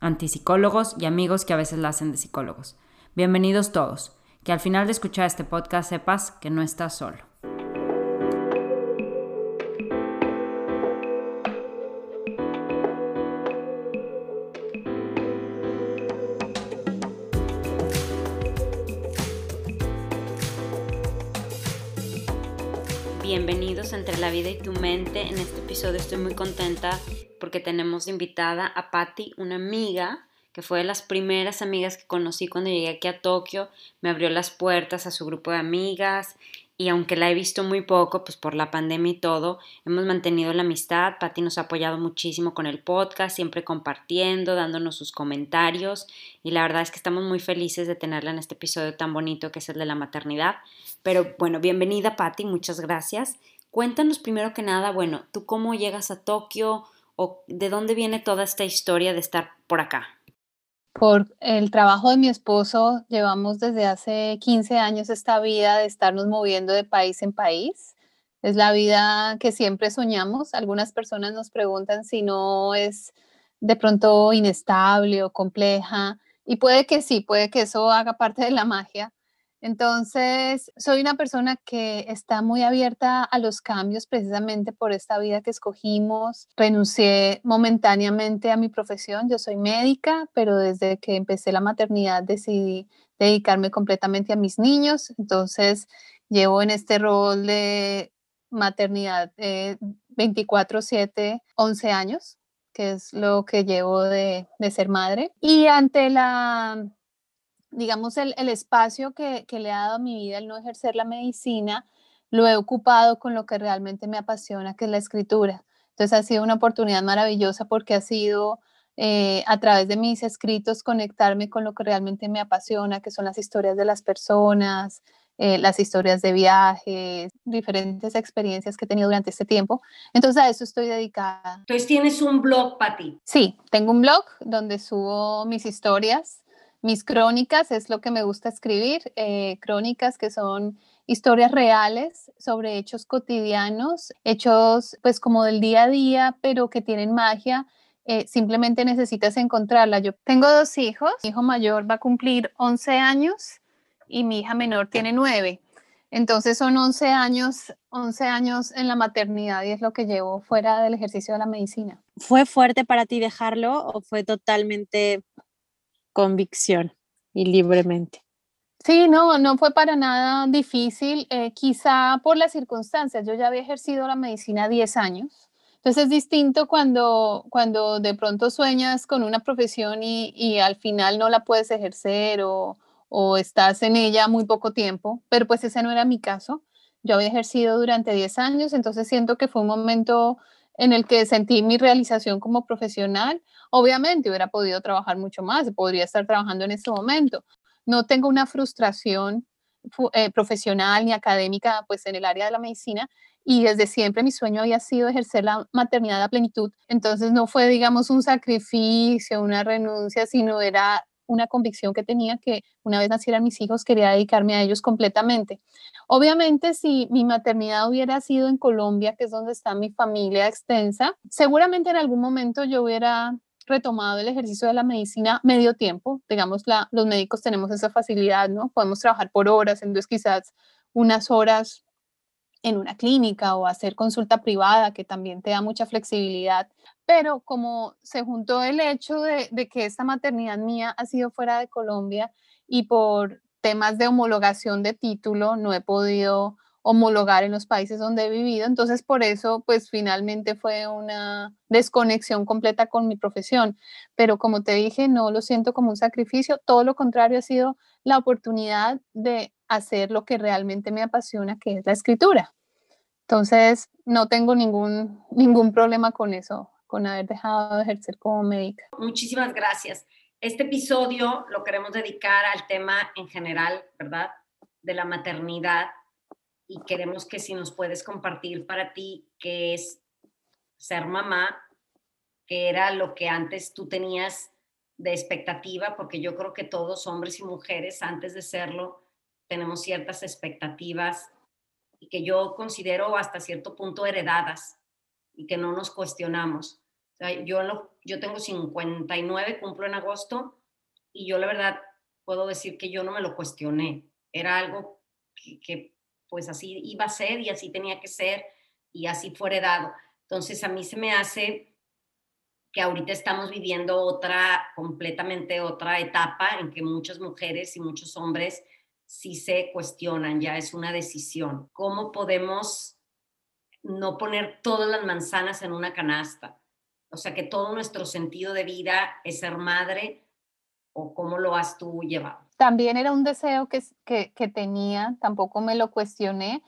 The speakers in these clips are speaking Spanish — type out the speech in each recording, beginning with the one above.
antipsicólogos y amigos que a veces la hacen de psicólogos. Bienvenidos todos. Que al final de escuchar este podcast sepas que no estás solo. Bienvenidos entre la vida y tu mente. En este episodio estoy muy contenta porque tenemos invitada a Patty, una amiga que fue de las primeras amigas que conocí cuando llegué aquí a Tokio, me abrió las puertas a su grupo de amigas y aunque la he visto muy poco, pues por la pandemia y todo, hemos mantenido la amistad. Patty nos ha apoyado muchísimo con el podcast, siempre compartiendo, dándonos sus comentarios y la verdad es que estamos muy felices de tenerla en este episodio tan bonito que es el de la maternidad. Pero bueno, bienvenida Patty, muchas gracias. Cuéntanos primero que nada, bueno, ¿tú cómo llegas a Tokio? o de dónde viene toda esta historia de estar por acá? Por el trabajo de mi esposo, llevamos desde hace 15 años esta vida de estarnos moviendo de país en país. Es la vida que siempre soñamos. Algunas personas nos preguntan si no es de pronto inestable o compleja. Y puede que sí, puede que eso haga parte de la magia, entonces, soy una persona que está muy abierta a los cambios precisamente por esta vida que escogimos. Renuncié momentáneamente a mi profesión. Yo soy médica, pero desde que empecé la maternidad decidí dedicarme completamente a mis niños. Entonces, llevo en este rol de maternidad 24/7, 11 años, que es lo que llevo de ser madre. Y ante la digamos, el, espacio que, le ha dado a mi vida el no ejercer la medicina, lo he ocupado con lo que realmente me apasiona, que es la escritura. Entonces ha sido una oportunidad maravillosa porque ha sido eh, a través de mis escritos conectarme con lo que realmente me apasiona, que son las historias de las personas, eh, las historias de viajes, diferentes experiencias que he tenido durante este tiempo. Entonces a eso estoy dedicada. Entonces tienes un blog, Pati. Sí, tengo un blog donde subo mis historias mis crónicas es lo que me gusta escribir, eh, crónicas que son historias reales sobre hechos cotidianos, hechos pues como del día a día, pero que tienen magia. Eh, simplemente necesitas encontrarla. Yo tengo dos hijos, mi hijo mayor va a cumplir 11 años y mi hija menor tiene 9. Entonces son 11 años, 11 años en la maternidad y es lo que llevo fuera del ejercicio de la medicina. ¿Fue fuerte para ti dejarlo o fue totalmente convicción y libremente. Sí, no, no fue para nada difícil, eh, quizá por las circunstancias. Yo ya había ejercido la medicina 10 años, entonces es distinto cuando, cuando de pronto sueñas con una profesión y, y al final no la puedes ejercer o, o, estás en ella muy poco tiempo, pero pues ese no era mi caso. Yo había ejercido durante 10 años, entonces siento que fue un momento en el que sentí mi realización como profesional. Obviamente hubiera podido trabajar mucho más, podría estar trabajando en este momento. No tengo una frustración eh, profesional ni académica pues en el área de la medicina y desde siempre mi sueño había sido ejercer la maternidad a plenitud. Entonces no fue digamos un sacrificio, una renuncia, sino era una convicción que tenía que una vez nacieran mis hijos quería dedicarme a ellos completamente. Obviamente si mi maternidad hubiera sido en Colombia, que es donde está mi familia extensa, seguramente en algún momento yo hubiera retomado el ejercicio de la medicina medio tiempo. Digamos, la, los médicos tenemos esa facilidad, ¿no? Podemos trabajar por horas, entonces quizás unas horas en una clínica o hacer consulta privada, que también te da mucha flexibilidad. Pero como se juntó el hecho de, de que esta maternidad mía ha sido fuera de Colombia y por temas de homologación de título no he podido homologar en los países donde he vivido. Entonces, por eso, pues finalmente fue una desconexión completa con mi profesión. Pero como te dije, no lo siento como un sacrificio, todo lo contrario ha sido la oportunidad de hacer lo que realmente me apasiona, que es la escritura. Entonces, no tengo ningún, ningún problema con eso, con haber dejado de ejercer como médica. Muchísimas gracias. Este episodio lo queremos dedicar al tema en general, ¿verdad? De la maternidad y queremos que si nos puedes compartir para ti qué es ser mamá, que era lo que antes tú tenías de expectativa, porque yo creo que todos, hombres y mujeres, antes de serlo, tenemos ciertas expectativas y que yo considero hasta cierto punto heredadas y que no nos cuestionamos. yo, yo tengo 59, cumplo en agosto, y yo la verdad puedo decir que yo no me lo cuestioné. Era algo que pues así iba a ser y así tenía que ser y así fue heredado. Entonces a mí se me hace que ahorita estamos viviendo otra, completamente otra etapa en que muchas mujeres y muchos hombres sí se cuestionan, ya es una decisión. ¿Cómo podemos no poner todas las manzanas en una canasta? O sea, que todo nuestro sentido de vida es ser madre o cómo lo has tú llevado también era un deseo que, que, tenía, tampoco me lo cuestioné.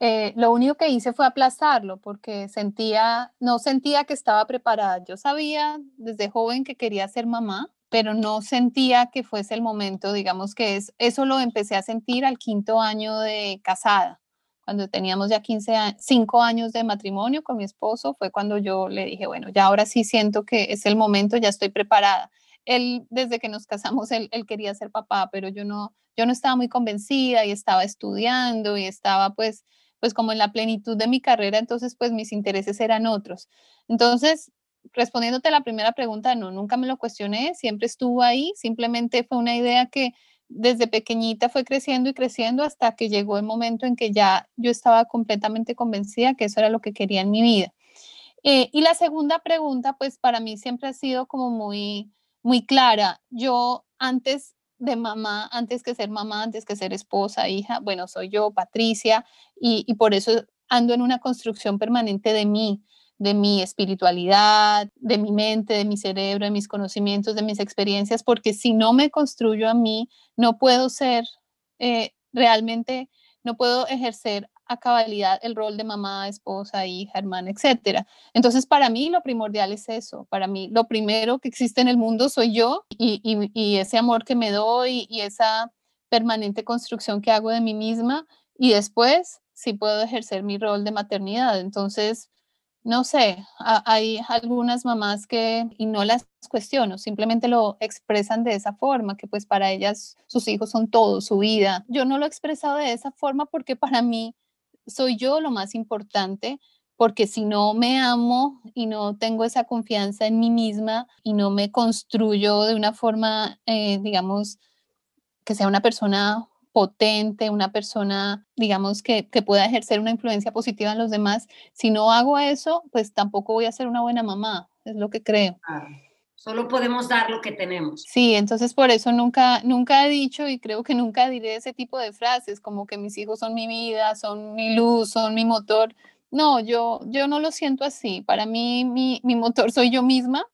Eh, lo único que hice fue aplazarlo porque sentía, no sentía que estaba preparada. Yo sabía desde joven que quería ser mamá, pero no sentía que fuese el momento, digamos que es, eso lo empecé a sentir al quinto año de casada. Cuando teníamos ya 15 años, 5 años de matrimonio con mi esposo, fue cuando yo le dije, bueno, ya ahora sí siento que es el momento, ya estoy preparada él desde que nos casamos, él, quería ser papá, pero yo no, yo no estaba muy convencida y estaba estudiando y estaba pues, pues como en la plenitud de mi carrera, entonces pues mis intereses eran otros. Entonces, respondiéndote a la primera pregunta, no, nunca me lo cuestioné, siempre estuvo ahí, simplemente fue una idea que desde pequeñita fue creciendo y creciendo hasta que llegó el momento en que ya yo estaba completamente convencida que eso era lo que quería en mi vida. Eh, y la segunda pregunta, pues para mí siempre ha sido como muy, muy clara. Yo antes de mamá, antes que ser mamá, antes que ser esposa, hija, bueno, soy yo, Patricia, y, por eso ando en una construcción permanente de mí, de mi espiritualidad, de mi mente, de mi cerebro, de mis conocimientos, de mis experiencias, porque si no me construyo a mí, no puedo ser eh, realmente, no puedo ejercer a cabalidad el rol de mamá, esposa, hija, hermana, etcétera. Entonces, para mí lo primordial es eso. Para mí lo primero que existe en el mundo soy yo y, y, ese amor que me doy y esa permanente construcción que hago de mí misma y después sí puedo ejercer mi rol de maternidad. Entonces, no sé, hay algunas mamás que, y no las cuestiono, simplemente lo expresan de esa forma, que pues para ellas sus hijos son todo, su vida. Yo no lo he expresado de esa forma porque para mí soy yo lo más importante, porque si no me amo y no tengo esa confianza en mí misma y no me construyo de una forma, eh, digamos, que sea una persona potente, una persona, digamos, que, que, pueda ejercer una influencia positiva en los demás, si no hago eso, pues tampoco voy a ser una buena mamá, es lo que creo. Solo podemos dar lo que tenemos. Sí, entonces por eso nunca, nunca he dicho y creo que nunca diré ese tipo de frases como que mis hijos son mi vida, son mi luz, son mi motor. No, yo, yo no lo siento así. Para mí mi, mi motor soy yo misma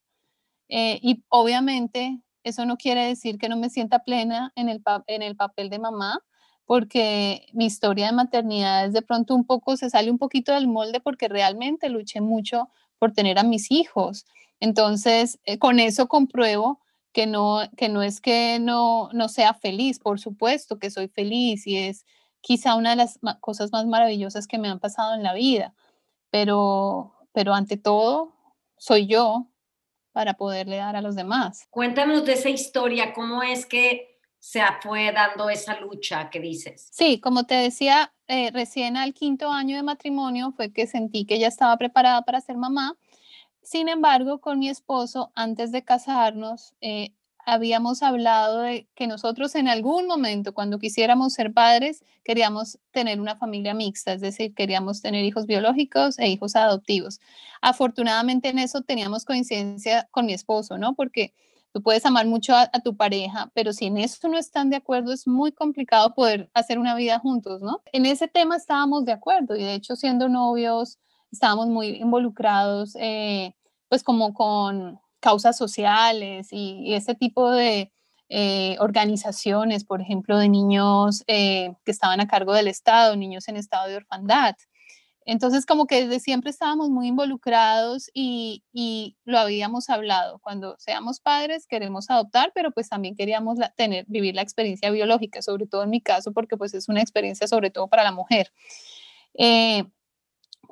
eh, y obviamente eso no quiere decir que no me sienta plena en el, en el papel de mamá, porque mi historia de maternidad es de pronto un poco, se sale un poquito del molde porque realmente luché mucho por tener a mis hijos. Entonces, eh, con eso compruebo que no, que no es que no, no sea feliz, por supuesto que soy feliz y es quizá una de las cosas más maravillosas que me han pasado en la vida, pero, pero ante todo soy yo para poderle dar a los demás. Cuéntanos de esa historia, cómo es que se fue dando esa lucha que dices. Sí, como te decía, eh, recién al quinto año de matrimonio fue que sentí que ya estaba preparada para ser mamá sin embargo, con mi esposo, antes de casarnos, eh, habíamos hablado de que nosotros en algún momento, cuando quisiéramos ser padres, queríamos tener una familia mixta, es decir, queríamos tener hijos biológicos e hijos adoptivos. Afortunadamente en eso teníamos coincidencia con mi esposo, ¿no? Porque tú puedes amar mucho a, tu pareja, pero si en eso no están de acuerdo, es muy complicado poder hacer una vida juntos, ¿no? En ese tema estábamos de acuerdo y de hecho siendo novios estábamos muy involucrados, eh, pues como con causas sociales y, ese tipo de eh, organizaciones, por ejemplo, de niños eh, que estaban a cargo del Estado, niños en estado de orfandad. Entonces, como que desde siempre estábamos muy involucrados y, lo habíamos hablado. Cuando seamos padres queremos adoptar, pero pues también queríamos tener, vivir la experiencia biológica, sobre todo en mi caso, porque pues es una experiencia sobre todo para la mujer. Eh,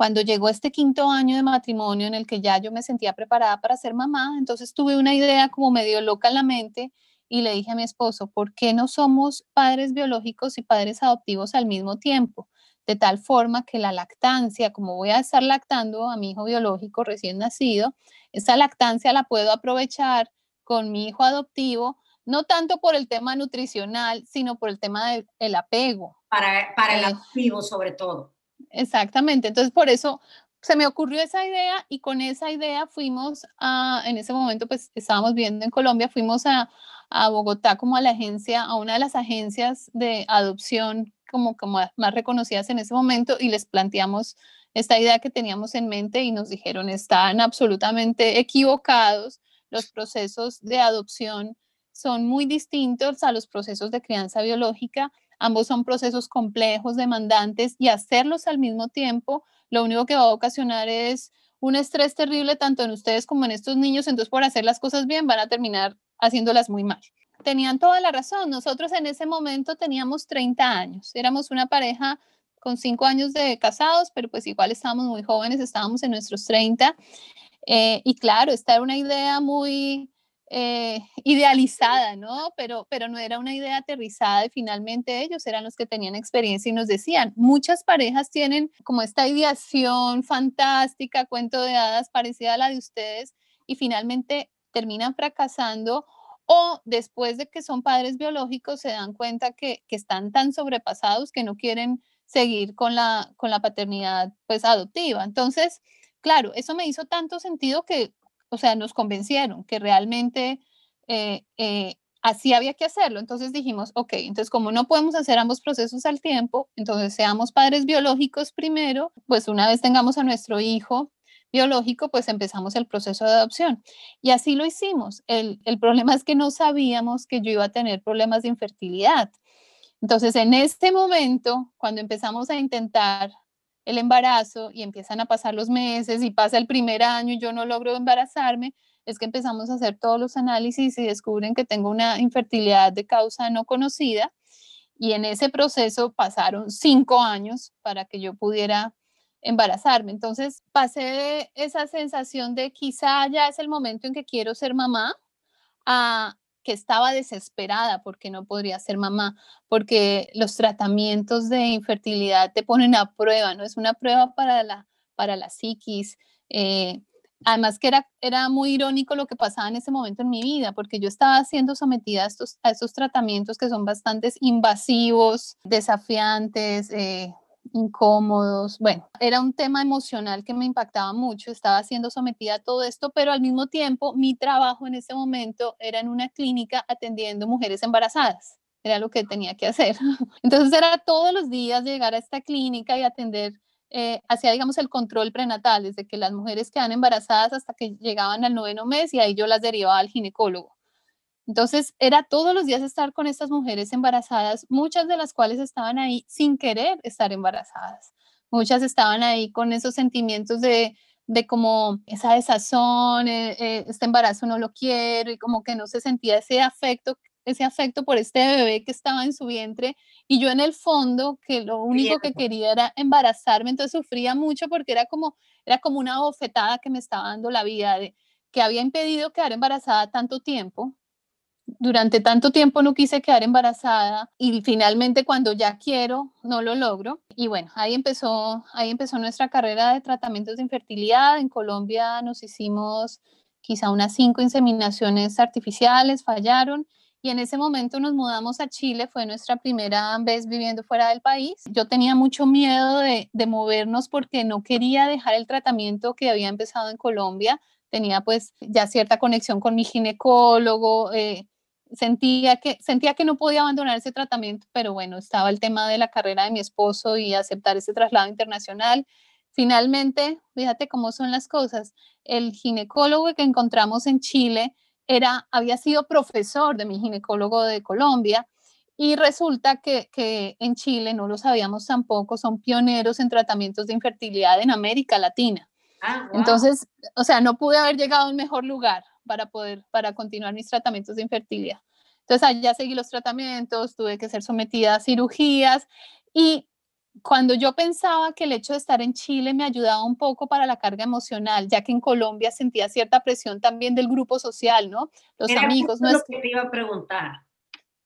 cuando llegó este quinto año de matrimonio en el que ya yo me sentía preparada para ser mamá, entonces tuve una idea como medio loca en la mente y le dije a mi esposo, ¿por qué no somos padres biológicos y padres adoptivos al mismo tiempo? De tal forma que la lactancia, como voy a estar lactando a mi hijo biológico recién nacido, esa lactancia la puedo aprovechar con mi hijo adoptivo, no tanto por el tema nutricional, sino por el tema del apego. Para, para el eh, adoptivo sobre todo. Exactamente, entonces por eso se me ocurrió esa idea y con esa idea fuimos a, en ese momento pues estábamos viendo en Colombia, fuimos a, Bogotá como a la agencia, a una de las agencias de adopción como, como más reconocidas en ese momento y les planteamos esta idea que teníamos en mente y nos dijeron están absolutamente equivocados, los procesos de adopción son muy distintos a los procesos de crianza biológica Ambos son procesos complejos, demandantes y hacerlos al mismo tiempo, lo único que va a ocasionar es un estrés terrible tanto en ustedes como en estos niños. Entonces, por hacer las cosas bien, van a terminar haciéndolas muy mal. Tenían toda la razón. Nosotros en ese momento teníamos 30 años. Éramos una pareja con 5 años de casados, pero pues igual estábamos muy jóvenes, estábamos en nuestros 30. Eh, y claro, esta era una idea muy eh, idealizada, ¿no? Pero, pero no era una idea aterrizada y finalmente ellos eran los que tenían experiencia y nos decían, muchas parejas tienen como esta ideación fantástica, cuento de hadas parecida a la de ustedes y finalmente terminan fracasando o después de que son padres biológicos se dan cuenta que, que están tan sobrepasados que no quieren seguir con la, con la paternidad pues adoptiva. Entonces, claro, eso me hizo tanto sentido que o sea, nos convencieron que realmente eh, eh, así había que hacerlo. Entonces dijimos, ok, entonces como no podemos hacer ambos procesos al tiempo, entonces seamos padres biológicos primero, pues una vez tengamos a nuestro hijo biológico, pues empezamos el proceso de adopción. Y así lo hicimos. El, el problema es que no sabíamos que yo iba a tener problemas de infertilidad. Entonces, en este momento, cuando empezamos a intentar el embarazo y empiezan a pasar los meses y pasa el primer año y yo no logro embarazarme, es que empezamos a hacer todos los análisis y descubren que tengo una infertilidad de causa no conocida. Y en ese proceso pasaron cinco años para que yo pudiera embarazarme. Entonces pasé esa sensación de quizá ya es el momento en que quiero ser mamá a que estaba desesperada porque no podría ser mamá, porque los tratamientos de infertilidad te ponen a prueba, ¿no? Es una prueba para la, para la psiquis. Eh, además que era, era muy irónico lo que pasaba en ese momento en mi vida, porque yo estaba siendo sometida a estos, a estos tratamientos que son bastante invasivos, desafiantes, eh, incómodos. Bueno, era un tema emocional que me impactaba mucho, estaba siendo sometida a todo esto, pero al mismo tiempo mi trabajo en ese momento era en una clínica atendiendo mujeres embarazadas. Era lo que tenía que hacer. Entonces era todos los días llegar a esta clínica y atender eh, hacía, digamos, el control prenatal, desde que las mujeres quedan embarazadas hasta que llegaban al noveno mes y ahí yo las derivaba al ginecólogo. Entonces, era todos los días estar con estas mujeres embarazadas, muchas de las cuales estaban ahí sin querer estar embarazadas. Muchas estaban ahí con esos sentimientos de, de como esa desazón, eh, eh, este embarazo no lo quiero y como que no se sentía ese afecto, ese afecto por este bebé que estaba en su vientre y yo en el fondo que lo único que quería era embarazarme, entonces sufría mucho porque era como era como una bofetada que me estaba dando la vida de que había impedido quedar embarazada tanto tiempo durante tanto tiempo no quise quedar embarazada y finalmente cuando ya quiero no lo logro. Y bueno, ahí empezó, ahí empezó nuestra carrera de tratamientos de infertilidad. En Colombia nos hicimos quizá unas cinco inseminaciones artificiales fallaron y en ese momento nos mudamos a Chile, fue nuestra primera vez viviendo fuera del país. Yo tenía mucho miedo de, de, movernos porque no quería dejar el tratamiento que había empezado en Colombia. Tenía pues ya cierta conexión con mi ginecólogo, eh, sentía, que, sentía que no podía abandonar ese tratamiento, pero bueno, estaba el tema de la carrera de mi esposo y aceptar ese traslado internacional. Finalmente, fíjate cómo son las cosas, el ginecólogo que encontramos en Chile era, había sido profesor de mi ginecólogo de Colombia y resulta que, que, en Chile, no lo sabíamos tampoco, son pioneros en tratamientos de infertilidad en América Latina. Ah, Entonces, o sea, no pude haber llegado a un mejor lugar para poder, para continuar mis tratamientos de infertilidad. Entonces, allá seguí los tratamientos, tuve que ser sometida a cirugías y cuando yo pensaba que el hecho de estar en Chile me ayudaba un poco para la carga emocional, ya que en Colombia sentía cierta presión también del grupo social, ¿no? Los amigos. No es lo que te iba a preguntar.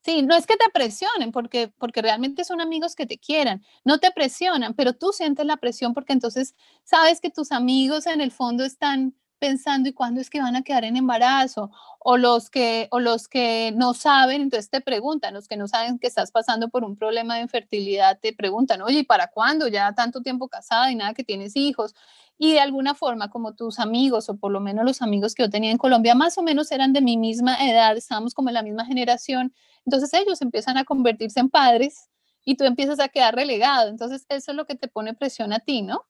Sí, no es que te presionen, porque, porque realmente son amigos que te quieran, no te presionan, pero tú sientes la presión porque entonces sabes que tus amigos en el fondo están pensando y cuándo es que van a quedar en embarazo o los que o los que no saben entonces te preguntan los que no saben que estás pasando por un problema de infertilidad te preguntan oye ¿y para cuándo ya tanto tiempo casada y nada que tienes hijos y de alguna forma como tus amigos o por lo menos los amigos que yo tenía en Colombia más o menos eran de mi misma edad estábamos como en la misma generación entonces ellos empiezan a convertirse en padres y tú empiezas a quedar relegado. Entonces eso es lo que te pone presión a ti no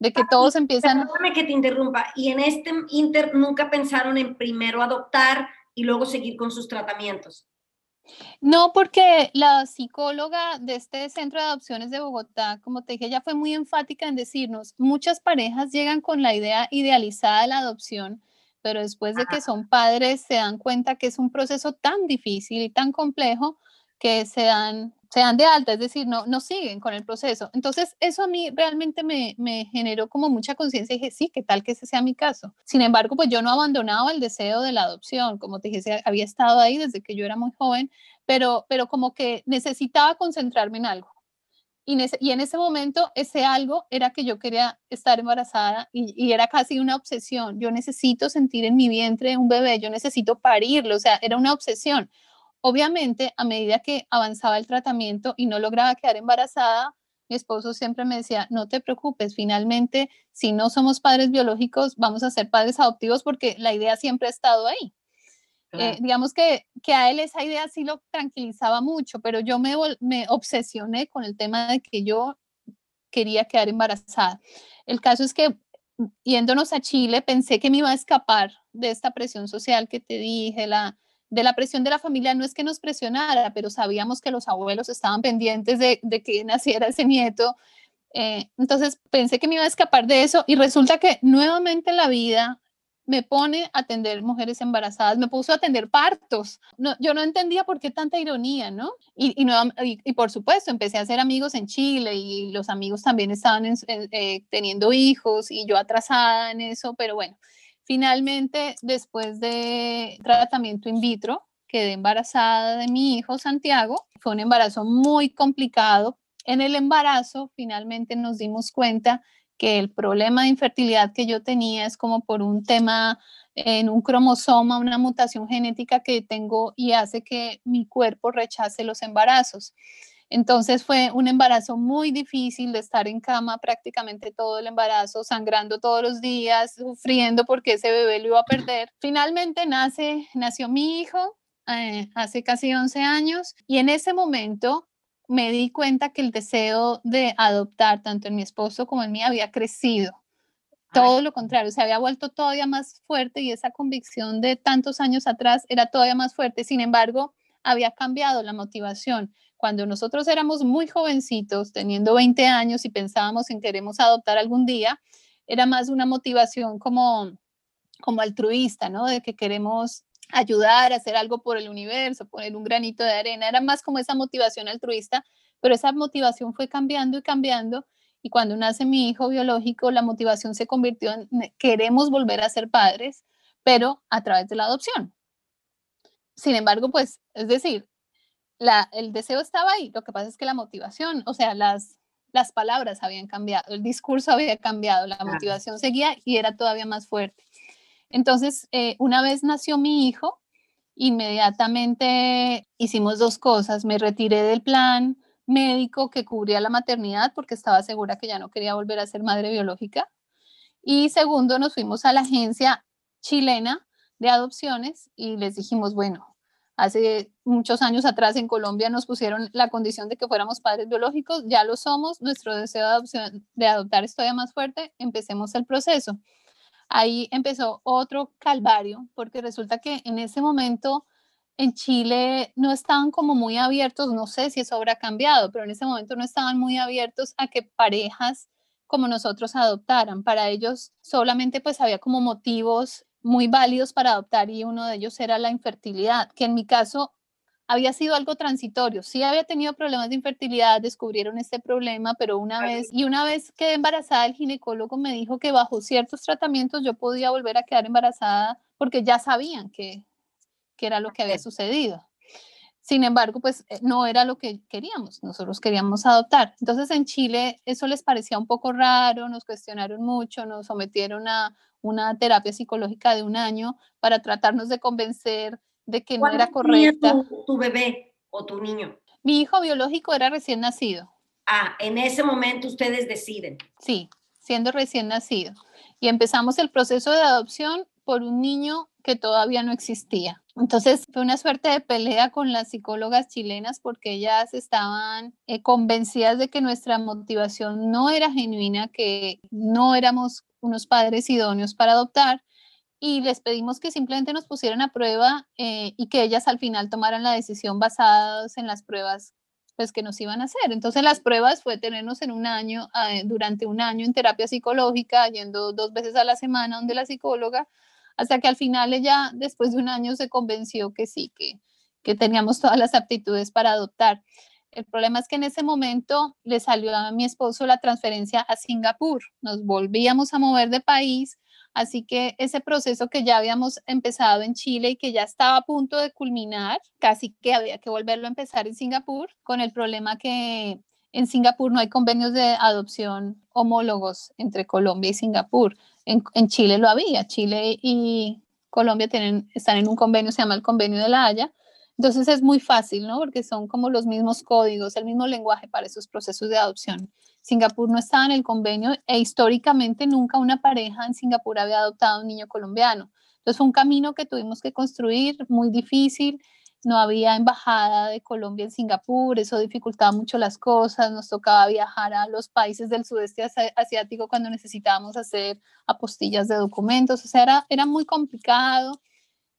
de que todos empiezan... Perdóname que te interrumpa. Y en este inter nunca pensaron en primero adoptar y luego seguir con sus tratamientos. No, porque la psicóloga de este centro de adopciones de Bogotá, como te dije, ella fue muy enfática en decirnos, muchas parejas llegan con la idea idealizada de la adopción, pero después de que son padres se dan cuenta que es un proceso tan difícil y tan complejo que se dan se dan de alta, es decir, no, no siguen con el proceso. Entonces, eso a mí realmente me, me generó como mucha conciencia y dije, sí, ¿qué tal que ese sea mi caso? Sin embargo, pues yo no abandonaba el deseo de la adopción, como te dije, había estado ahí desde que yo era muy joven, pero, pero como que necesitaba concentrarme en algo. Y, y en ese momento, ese algo era que yo quería estar embarazada y, y era casi una obsesión. Yo necesito sentir en mi vientre un bebé, yo necesito parirlo, o sea, era una obsesión Obviamente, a medida que avanzaba el tratamiento y no lograba quedar embarazada, mi esposo siempre me decía, no te preocupes, finalmente, si no somos padres biológicos, vamos a ser padres adoptivos porque la idea siempre ha estado ahí. Eh, digamos que, que, a él esa idea sí lo tranquilizaba mucho, pero yo me, me obsesioné con el tema de que yo quería quedar embarazada. El caso es que yéndonos a Chile, pensé que me iba a escapar de esta presión social que te dije, la, de la presión de la familia no es que nos presionara, pero sabíamos que los abuelos estaban pendientes de, que naciera ese nieto. Eh, entonces pensé que me iba a escapar de eso y resulta que nuevamente la vida me pone a atender mujeres embarazadas, me puso a atender partos. No, yo no entendía por qué tanta ironía, ¿no? Y, y, por supuesto, empecé a hacer amigos en Chile y los amigos también estaban eh, teniendo hijos y yo atrasada en eso, pero bueno, Finalmente, después de tratamiento in vitro, quedé embarazada de mi hijo Santiago. Fue un embarazo muy complicado. En el embarazo, finalmente nos dimos cuenta que el problema de infertilidad que yo tenía es como por un tema en un cromosoma, una mutación genética que tengo y hace que mi cuerpo rechace los embarazos. Entonces fue un embarazo muy difícil de estar en cama prácticamente todo el embarazo, sangrando todos los días, sufriendo porque ese bebé lo iba a perder. Finalmente nace, nació mi hijo eh, hace casi 11 años y en ese momento me di cuenta que el deseo de adoptar tanto en mi esposo como en mí había crecido. Todo lo contrario, se había vuelto todavía más fuerte y esa convicción de tantos años atrás era todavía más fuerte. Sin embargo, había cambiado la motivación cuando nosotros éramos muy jovencitos, teniendo 20 años y pensábamos en queremos adoptar algún día, era más una motivación como, como altruista, ¿no? De que queremos ayudar, hacer algo por el universo, poner un granito de arena, era más como esa motivación altruista, pero esa motivación fue cambiando y cambiando y cuando nace mi hijo biológico, la motivación se convirtió en queremos volver a ser padres, pero a través de la adopción. Sin embargo, pues, es decir, el deseo estaba ahí, lo que pasa es que la motivación, o sea, las, las palabras habían cambiado, el discurso había cambiado, la motivación seguía y era todavía más fuerte. Entonces, eh, una vez nació mi hijo, inmediatamente hicimos dos cosas. Me retiré del plan médico que cubría la maternidad porque estaba segura que ya no quería volver a ser madre biológica. Y segundo, nos fuimos a la agencia chilena de adopciones y les dijimos, bueno, hace muchos años atrás en Colombia nos pusieron la condición de que fuéramos padres biológicos, ya lo somos, nuestro deseo de, adoptar es todavía más fuerte, empecemos el proceso. Ahí empezó otro calvario, porque resulta que en ese momento en Chile no estaban como muy abiertos, no sé si eso habrá cambiado, pero en ese momento no estaban muy abiertos a que parejas como nosotros adoptaran. Para ellos solamente pues había como motivos muy válidos para adoptar y uno de ellos era la infertilidad, que en mi caso había sido algo transitorio. Sí había tenido problemas de infertilidad, descubrieron este problema, pero una vez, y una vez quedé embarazada, el ginecólogo me dijo que bajo ciertos tratamientos yo podía volver a quedar embarazada porque ya sabían que que era lo que había sucedido. Sin embargo, pues eh, no era lo que queríamos, nosotros queríamos adoptar. Entonces en Chile eso les parecía un poco raro, nos cuestionaron mucho, nos sometieron a una terapia psicológica de un año para tratarnos de convencer de que no era correcta. Tu, tu bebé o tu niño? Mi hijo biológico era recién nacido. Ah, en ese momento ustedes deciden. Sí, siendo recién nacido. Y empezamos el proceso de adopción por un niño que todavía no existía. Entonces fue una suerte de pelea con las psicólogas chilenas porque ellas estaban eh, convencidas de que nuestra motivación no era genuina, que no éramos unos padres idóneos para adoptar y les pedimos que simplemente nos pusieran a prueba eh, y que ellas al final tomaran la decisión basadas en las pruebas pues que nos iban a hacer. Entonces las pruebas fue tenernos en un año, eh, durante un año en terapia psicológica, yendo dos veces a la semana donde la psicóloga hasta que al final ella, después de un año, se convenció que sí, que, que teníamos todas las aptitudes para adoptar. El problema es que en ese momento le salió a mi esposo la transferencia a Singapur. Nos volvíamos a mover de país, así que ese proceso que ya habíamos empezado en Chile y que ya estaba a punto de culminar, casi que había que volverlo a empezar en Singapur, con el problema que en Singapur no hay convenios de adopción homólogos entre Colombia y Singapur. En, Chile lo había. Chile y Colombia tienen, están en un convenio, se llama el Convenio de la Haya. Entonces es muy fácil, ¿no? Porque son como los mismos códigos, el mismo lenguaje para esos procesos de adopción. Singapur no estaba en el convenio e históricamente nunca una pareja en Singapur había adoptado un niño colombiano. Entonces fue un camino que tuvimos que construir, muy difícil no había embajada de Colombia en Singapur, eso dificultaba mucho las cosas, nos tocaba viajar a los países del sudeste asiático cuando necesitábamos hacer apostillas de documentos, o sea, era, era muy complicado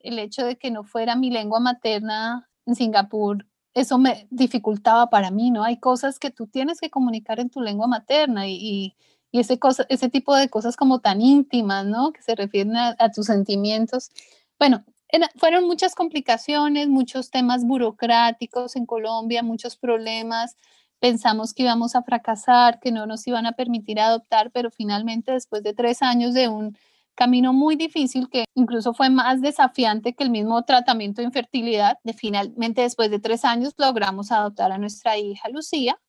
el hecho de que no fuera mi lengua materna en Singapur, eso me dificultaba para mí, ¿no? Hay cosas que tú tienes que comunicar en tu lengua materna y, y, ese, cosa, ese tipo de cosas como tan íntimas, ¿no? Que se refieren a, a tus sentimientos. Bueno, fueron muchas complicaciones, muchos temas burocráticos en Colombia, muchos problemas. Pensamos que íbamos a fracasar, que no nos iban a permitir adoptar, pero finalmente después de tres años de un camino muy difícil que incluso fue más desafiante que el mismo tratamiento de infertilidad, de finalmente después de tres años logramos adoptar a nuestra hija Lucía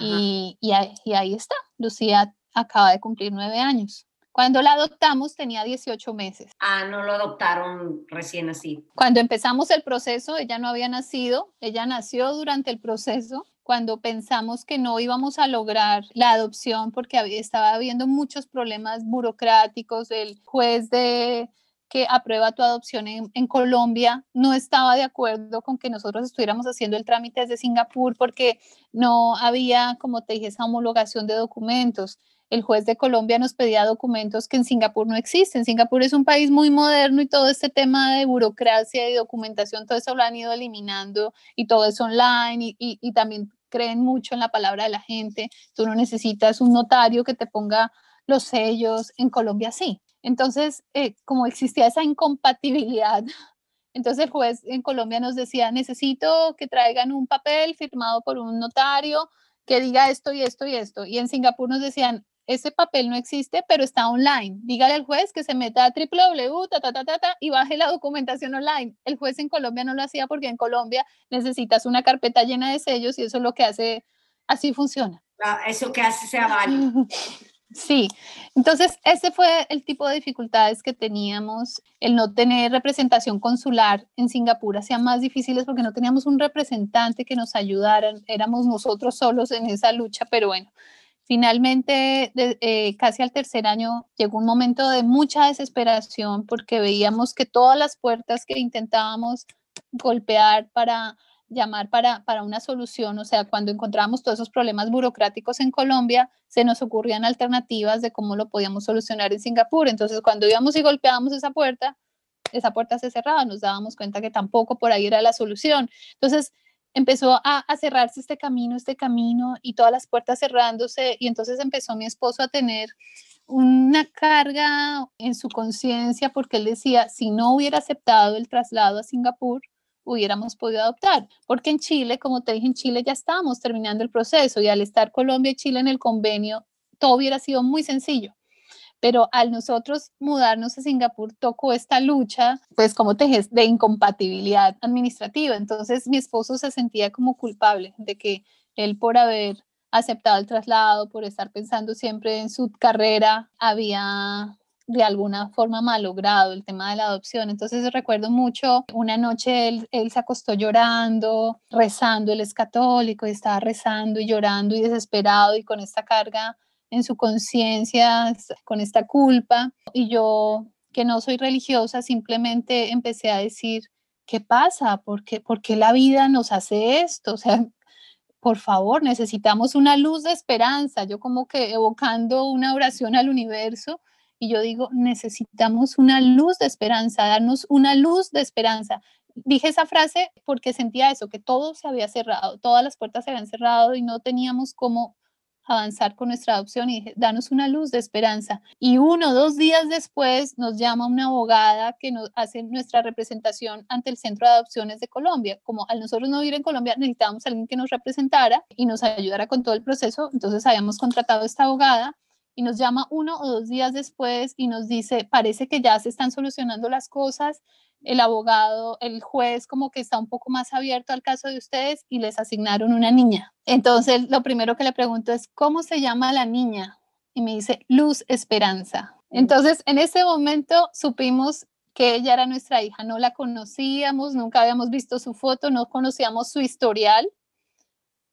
y, y, ahí está, Lucía acaba de cumplir nueve años. Cuando la adoptamos tenía 18 meses. Ah, no lo adoptaron recién así. Cuando empezamos el proceso, ella no había nacido, ella nació durante el proceso. Cuando pensamos que no íbamos a lograr la adopción porque estaba habiendo muchos problemas burocráticos, el juez de que aprueba tu adopción en, en, Colombia no estaba de acuerdo con que nosotros estuviéramos haciendo el trámite desde Singapur porque no había, como te dije, esa homologación de documentos el juez de Colombia nos pedía documentos que en Singapur no existen. Singapur es un país muy moderno y todo este tema de burocracia y documentación, todo eso lo han ido eliminando y todo es online y, también creen mucho en la palabra de la gente. Tú no necesitas un notario que te ponga los sellos. En Colombia sí. Entonces, eh, como existía esa incompatibilidad, entonces el juez en Colombia nos decía, necesito que traigan un papel firmado por un notario que diga esto y esto y esto. Y en Singapur nos decían, ese papel no existe, pero está online. Dígale al juez que se meta a www ta, ta, ta, ta, y baje la documentación online. El juez en Colombia no lo hacía porque en Colombia necesitas una carpeta llena de sellos y eso es lo que hace, así funciona. Ah, eso que hace sea válido. Sí, entonces ese fue el tipo de dificultades que teníamos, el no tener representación consular en Singapur hacía más difíciles porque no teníamos un representante que nos ayudara, éramos nosotros solos en esa lucha, pero bueno, finalmente eh, casi al tercer año llegó un momento de mucha desesperación porque veíamos que todas las puertas que intentábamos golpear para llamar para, para una solución, o sea, cuando encontrábamos todos esos problemas burocráticos en Colombia, se nos ocurrían alternativas de cómo lo podíamos solucionar en Singapur. Entonces, cuando íbamos y golpeábamos esa puerta, esa puerta se cerraba, nos dábamos cuenta que tampoco por ahí era la solución. Entonces, empezó a, cerrarse este camino, este camino y todas las puertas cerrándose y entonces empezó mi esposo a tener una carga en su conciencia porque él decía, si no hubiera aceptado el traslado a Singapur, hubiéramos podido adoptar, porque en Chile, como te dije, en Chile ya estábamos terminando el proceso y al estar Colombia y Chile en el convenio, todo hubiera sido muy sencillo. Pero al nosotros mudarnos a Singapur tocó esta lucha, pues como te de incompatibilidad administrativa. Entonces mi esposo se sentía como culpable de que él por haber aceptado el traslado, por estar pensando siempre en su carrera, había de alguna forma malogrado el tema de la adopción. Entonces recuerdo mucho, una noche él, él, se acostó llorando, rezando, él es católico y estaba rezando y llorando y desesperado y con esta carga en su conciencia, con esta culpa. Y yo, que no soy religiosa, simplemente empecé a decir, ¿qué pasa? ¿Por qué, ¿Por qué la vida nos hace esto? O sea, por favor, necesitamos una luz de esperanza. Yo como que evocando una oración al universo y yo digo, necesitamos una luz de esperanza, darnos una luz de esperanza. Dije esa frase porque sentía eso, que todo se había cerrado, todas las puertas se habían cerrado y no teníamos cómo avanzar con nuestra adopción y dije, danos una luz de esperanza. Y uno dos días después nos llama una abogada que nos hace nuestra representación ante el Centro de Adopciones de Colombia. Como al nosotros no vivir en Colombia, necesitábamos a alguien que nos representara y nos ayudara con todo el proceso. Entonces habíamos contratado a esta abogada y nos llama uno o dos días después y nos dice, parece que ya se están solucionando las cosas, el abogado, el juez como que está un poco más abierto al caso de ustedes y les asignaron una niña. Entonces, lo primero que le pregunto es, ¿cómo se llama la niña? Y me dice, Luz Esperanza. Entonces, en ese momento supimos que ella era nuestra hija, no la conocíamos, nunca habíamos visto su foto, no conocíamos su historial,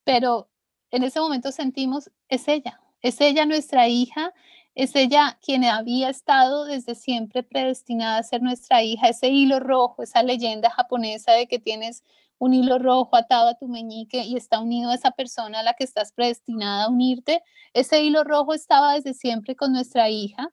pero en ese momento sentimos, es ella, es ella nuestra hija, es ella quien había estado desde siempre predestinada a ser nuestra hija, ese hilo rojo, esa leyenda japonesa de que tienes un hilo rojo atado a tu meñique y está unido a esa persona a la que estás predestinada a unirte. Ese hilo rojo estaba desde siempre con nuestra hija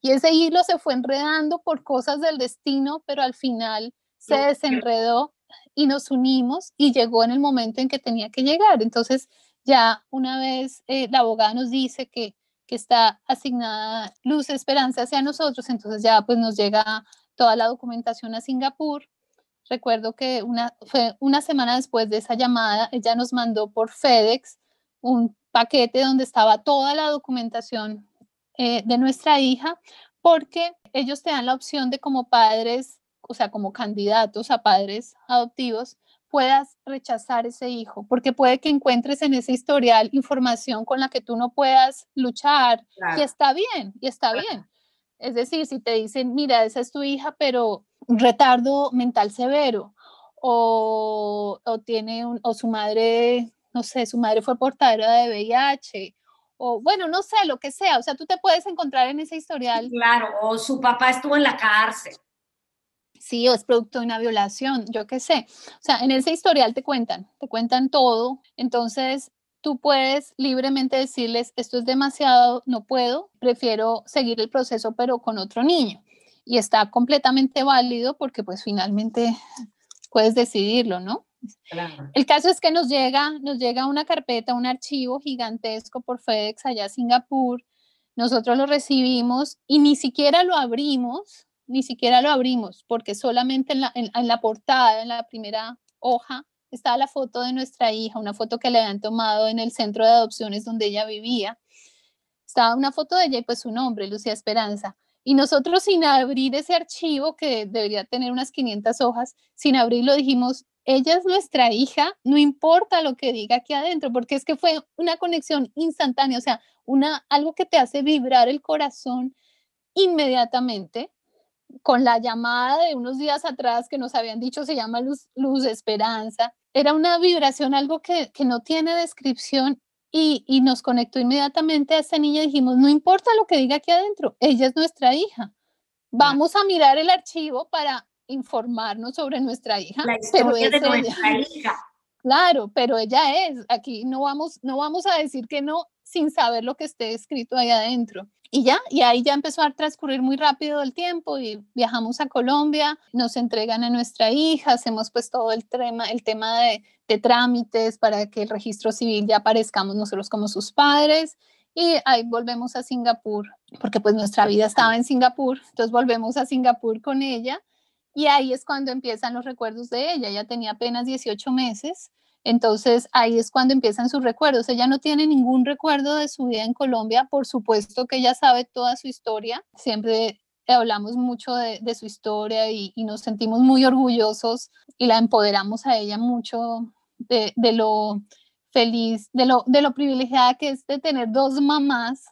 y ese hilo se fue enredando por cosas del destino, pero al final se desenredó y nos unimos y llegó en el momento en que tenía que llegar. Entonces, ya una vez eh, la abogada nos dice que, que está asignada luz esperanza hacia nosotros, entonces ya pues nos llega toda la documentación a Singapur. Recuerdo que una, fue una semana después de esa llamada, ella nos mandó por FedEx un paquete donde estaba toda la documentación eh, de nuestra hija, porque ellos te dan la opción de como padres, o sea, como candidatos a padres adoptivos, puedas rechazar ese hijo, porque puede que encuentres en ese historial información con la que tú no puedas luchar y está bien, y está bien. Es decir, si te dicen, mira, esa es tu hija, pero retardo mental severo, o, o tiene un, o su madre, no sé, su madre fue portadora de VIH, o bueno, no sé, lo que sea, o sea, tú te puedes encontrar en ese historial. Claro, o su papá estuvo en la cárcel sí, o es producto de una violación, yo qué sé. O sea, en ese historial te cuentan, te cuentan todo. Entonces, tú puedes libremente decirles, esto es demasiado, no puedo, prefiero seguir el proceso, pero con otro niño. Y está completamente válido porque pues finalmente puedes decidirlo, ¿no? El caso es que nos llega, nos llega una carpeta, un archivo gigantesco por FedEx allá a Singapur. Nosotros lo recibimos y ni siquiera lo abrimos ni siquiera lo abrimos porque solamente en la, en, la portada, en la primera hoja, estaba la foto de nuestra hija, una foto que le habían tomado en el centro de adopciones donde ella vivía. Estaba una foto de ella y pues su nombre, Lucía Esperanza. Y nosotros sin abrir ese archivo, que debería tener unas 500 hojas, sin abrirlo dijimos, ella es nuestra hija, no importa lo que diga aquí adentro, porque es que fue una conexión instantánea, o sea, una, algo que te hace vibrar el corazón inmediatamente con la llamada de unos días atrás que nos habían dicho se llama Luz, luz Esperanza. Era una vibración, algo que, que no tiene descripción y, y, nos conectó inmediatamente a esta niña. Dijimos, no importa lo que diga aquí adentro, ella es nuestra hija. Vamos a mirar el archivo para informarnos sobre nuestra hija. La historia de nuestra hija. Claro, pero ella es. Aquí no vamos, no vamos a decir que no sin saber lo que esté escrito ahí adentro. Y ya, y ahí ya empezó a transcurrir muy rápido el tiempo y viajamos a Colombia, nos entregan a nuestra hija, hacemos pues todo el tema, el tema de, trámites para que el registro civil ya aparezcamos nosotros como sus padres y ahí volvemos a Singapur, porque pues nuestra vida estaba en Singapur, entonces volvemos a Singapur con ella y ahí es cuando empiezan los recuerdos de ella. Ella tenía apenas 18 meses. Entonces ahí es cuando empiezan sus recuerdos. Ella no tiene ningún recuerdo de su vida en Colombia. Por supuesto que ella sabe toda su historia. Siempre hablamos mucho de, su historia y, nos sentimos muy orgullosos y la empoderamos a ella mucho de, de lo feliz, de lo, de lo privilegiada que es de tener dos mamás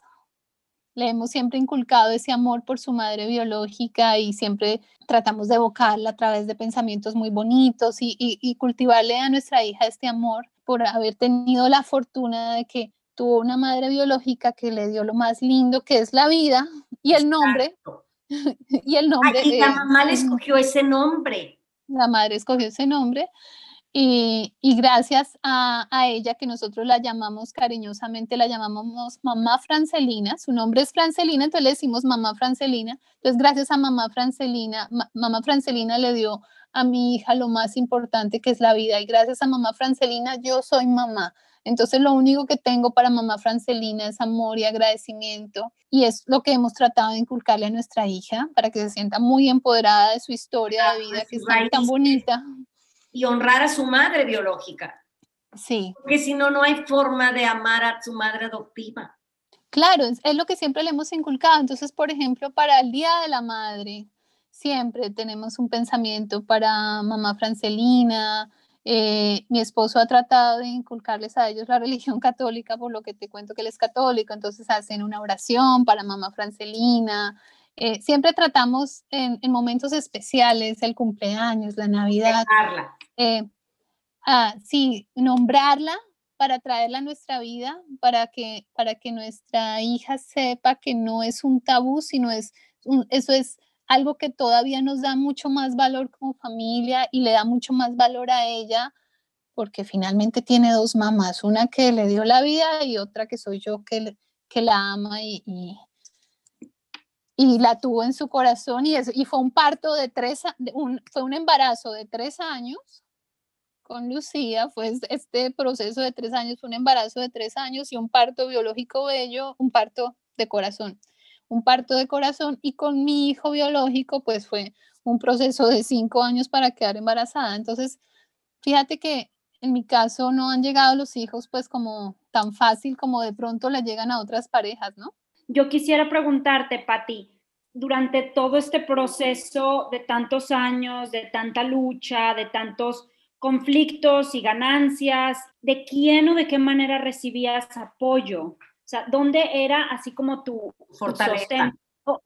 le hemos siempre inculcado ese amor por su madre biológica y siempre tratamos de evocarla a través de pensamientos muy bonitos y, y, cultivarle a nuestra hija este amor por haber tenido la fortuna de que tuvo una madre biológica que le dio lo más lindo que es la vida y el nombre. y el nombre. y la mamá le escogió ese nombre. La madre escogió ese nombre y, gracias a, ella, que nosotros la llamamos cariñosamente, la llamamos mamá Francelina, su nombre es Francelina, entonces le decimos mamá Francelina. Entonces, gracias a mamá Francelina, mamá Francelina le dio a mi hija lo más importante que es la vida. Y gracias a mamá Francelina, yo soy mamá. Entonces, lo único que tengo para mamá Francelina es amor y agradecimiento. Y es lo que hemos tratado de inculcarle a nuestra hija para que se sienta muy empoderada de su historia de vida, que es tan bonita y honrar a su madre biológica. Sí. Porque si no, no hay forma de amar a su madre adoptiva. Claro, es, lo que siempre le hemos inculcado. Entonces, por ejemplo, para el Día de la Madre, siempre tenemos un pensamiento para mamá Francelina. Eh, mi esposo ha tratado de inculcarles a ellos la religión católica, por lo que te cuento que él es católico, entonces hacen una oración para mamá Francelina. Eh, siempre tratamos en, en, momentos especiales, el cumpleaños, la Navidad, eh, ah, sí, nombrarla para traerla a nuestra vida, para que, para que nuestra hija sepa que no es un tabú, sino es eso es algo que todavía nos da mucho más valor como familia y le da mucho más valor a ella, porque finalmente tiene dos mamás, una que le dio la vida y otra que soy yo que, que la ama y, y, la tuvo en su corazón y, y fue un parto de tres, fue un embarazo de tres años con Lucía fue este proceso de tres años, un embarazo de tres años y un parto biológico bello, un parto de corazón, un parto de corazón y con mi hijo biológico pues fue un proceso de cinco años para quedar embarazada. Entonces, fíjate que en mi caso no han llegado los hijos pues como tan fácil como de pronto le llegan a otras parejas, ¿no? Yo quisiera preguntarte, Patti, durante todo este proceso de tantos años, de tanta lucha, de tantos conflictos y ganancias, de quién o de qué manera recibías apoyo, o sea, dónde era así como tu fortaleza.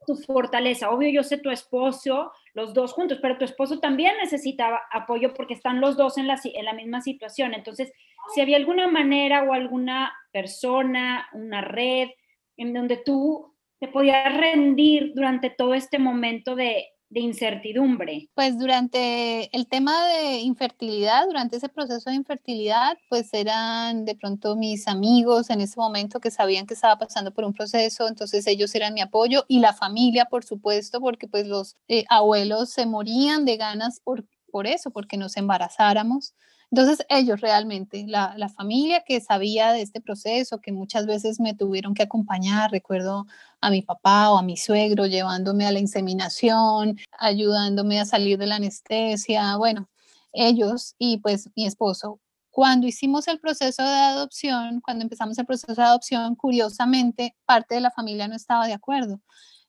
Tu, fortaleza. Obvio, yo sé tu esposo, los dos juntos, pero tu esposo también necesitaba apoyo porque están los dos en la, en la misma situación. Entonces, si había alguna manera o alguna persona, una red en donde tú te podías rendir durante todo este momento de, de incertidumbre? Pues durante el tema de infertilidad, durante ese proceso de infertilidad, pues eran de pronto mis amigos en ese momento que sabían que estaba pasando por un proceso, entonces ellos eran mi apoyo y la familia, por supuesto, porque pues los eh, abuelos se morían de ganas por, por eso, porque nos embarazáramos. Entonces ellos realmente, la, la, familia que sabía de este proceso, que muchas veces me tuvieron que acompañar, recuerdo a mi papá o a mi suegro llevándome a la inseminación, ayudándome a salir de la anestesia, bueno, ellos y pues mi esposo. Cuando hicimos el proceso de adopción, cuando empezamos el proceso de adopción, curiosamente, parte de la familia no estaba de acuerdo.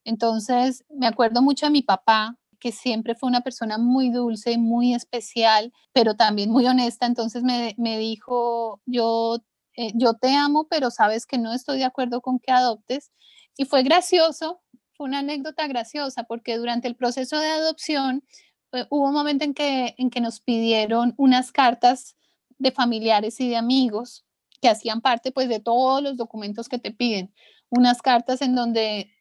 Entonces, me acuerdo mucho de mi papá, que siempre fue una persona muy dulce, muy especial, pero también muy honesta. Entonces me, me dijo, yo eh, yo te amo, pero sabes que no estoy de acuerdo con que adoptes. Y fue gracioso, fue una anécdota graciosa, porque durante el proceso de adopción eh, hubo un momento en que, en que nos pidieron unas cartas de familiares y de amigos que hacían parte pues de todos los documentos que te piden, unas cartas en donde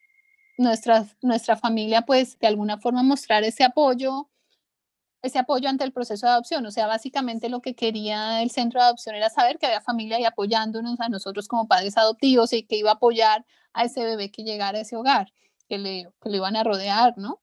nuestra, nuestra familia pues de alguna forma mostrar ese apoyo, ese apoyo ante el proceso de adopción. O sea, básicamente lo que quería el centro de adopción era saber que había familia y apoyándonos a nosotros como padres adoptivos y que iba a apoyar a ese bebé que llegara a ese hogar, que le, que le iban a rodear, ¿no?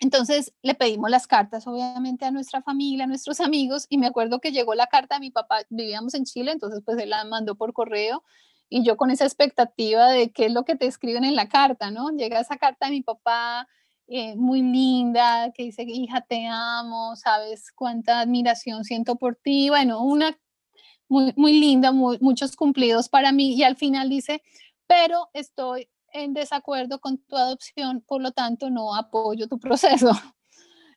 Entonces le pedimos las cartas, obviamente, a nuestra familia, a nuestros amigos, y me acuerdo que llegó la carta a mi papá, vivíamos en Chile, entonces pues él la mandó por correo, y yo con esa expectativa de qué es lo que te escriben en la carta, ¿no? Llega esa carta de mi papá, eh, muy linda, que dice, hija, te amo, sabes cuánta admiración siento por ti, bueno, una muy, muy linda, muchos cumplidos para mí, y al final dice, pero estoy en desacuerdo con tu adopción, por lo tanto no apoyo tu proceso.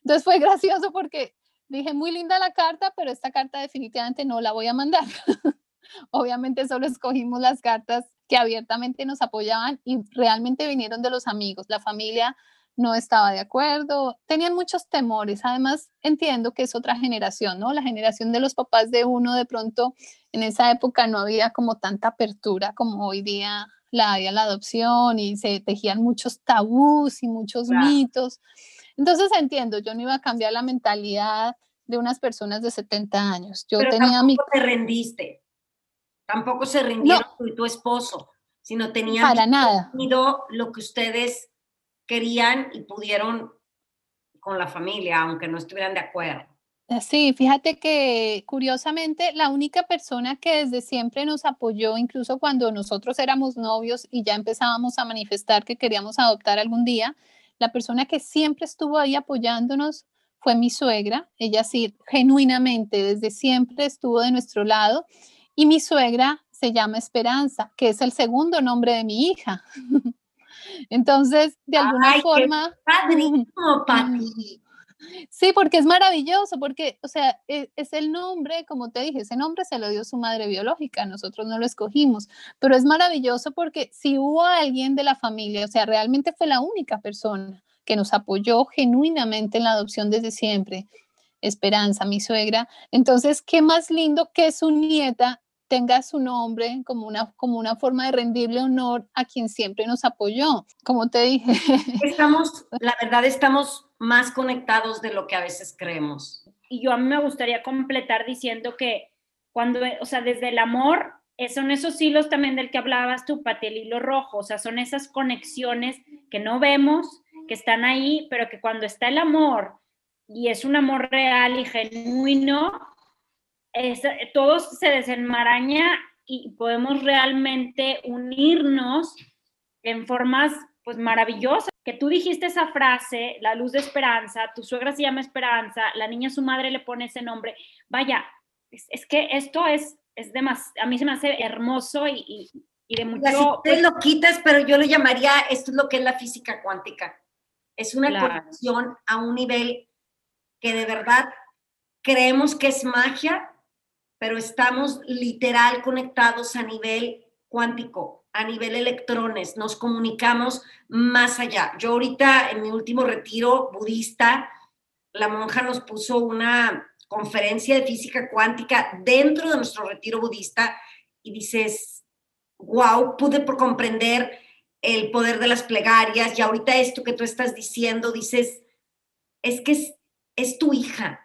Entonces fue gracioso porque dije, muy linda la carta, pero esta carta definitivamente no la voy a mandar. Obviamente solo escogimos las cartas que abiertamente nos apoyaban y realmente vinieron de los amigos. La familia no estaba de acuerdo, tenían muchos temores. Además, entiendo que es otra generación, ¿no? La generación de los papás de uno, de pronto, en esa época no había como tanta apertura como hoy día la, la adopción y se tejían muchos tabús y muchos mitos. Entonces entiendo, yo no iba a cambiar la mentalidad de unas personas de 70 años. Yo Pero tenía tampoco te rendiste. Tampoco se rindieron tú y tu esposo, sino tenían para nada. lo que ustedes querían y pudieron con la familia, aunque no estuvieran de acuerdo. Eh, sí, fíjate que curiosamente la única persona que desde siempre nos apoyó, incluso cuando nosotros éramos novios y ya empezábamos a manifestar que queríamos adoptar algún día, la persona que siempre estuvo ahí apoyándonos fue mi suegra. Ella sí, genuinamente, desde siempre estuvo de nuestro lado. Y mi suegra se llama Esperanza, que es el segundo nombre de mi hija. Entonces, de alguna Ay, forma... Padrísimo. Sí, porque es maravilloso, porque, o sea, es, es, el nombre, como te dije, ese nombre se lo dio su madre biológica, nosotros no lo escogimos, pero es maravilloso porque si hubo alguien de la familia, o sea, realmente fue la única persona que nos apoyó genuinamente en la adopción desde siempre, Esperanza, mi suegra, entonces, ¿qué más lindo que su nieta tenga su nombre como una, como una forma de rendirle honor a quien siempre nos apoyó, como te dije. Estamos, la verdad, estamos más conectados de lo que a veces creemos. Y yo a mí me gustaría completar diciendo que cuando, o sea, desde el amor, eh, son esos hilos también del que hablabas tú, Pati, el hilo rojo, o sea, son esas conexiones que no vemos, que están ahí, pero que cuando está el amor y es un amor real y genuino, es, todo se desenmaraña y podemos realmente unirnos en formas pues maravillosas. Que tú dijiste esa frase, la luz de esperanza, tu suegra se llama Esperanza, la niña su madre le pone ese nombre. Vaya, es, es que esto es, es demasiado, a mí se me hace hermoso y, y, y de mucho... Si pues, lo quitas, pero yo lo llamaría, esto es lo que es la física cuántica. Es una claro. conexión a un nivel que de verdad creemos que es magia, pero estamos literal conectados a nivel cuántico, a nivel electrones, nos comunicamos más allá. Yo ahorita en mi último retiro budista, la monja nos puso una conferencia de física cuántica dentro de nuestro retiro budista y dices, wow, pude comprender el poder de las plegarias y ahorita esto que tú estás diciendo, dices, es que es, es tu hija,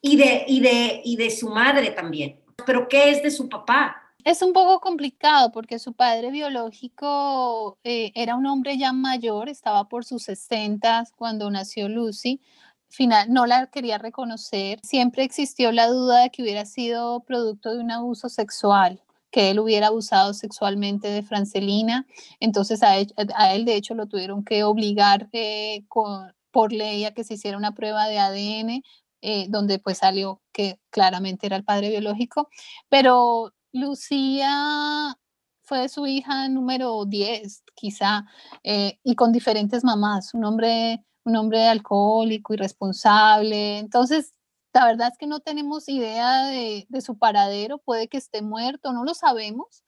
y de, y de, y de su madre también. Pero ¿qué es de su papá? Es un poco complicado porque su padre biológico eh, era un hombre ya mayor, estaba por sus 60 cuando nació Lucy. Final, no la quería reconocer. Siempre existió la duda de que hubiera sido producto de un abuso sexual, que él hubiera abusado sexualmente de Francelina. Entonces a él, de hecho, lo tuvieron que obligar eh, con, por ley a que se hiciera una prueba de ADN eh, donde pues salió que claramente era el padre biológico, pero Lucía fue su hija número 10, quizá, eh, y con diferentes mamás, un hombre, un hombre alcohólico, irresponsable, entonces La verdad es que no tenemos idea de, su paradero, puede que esté muerto, no lo sabemos.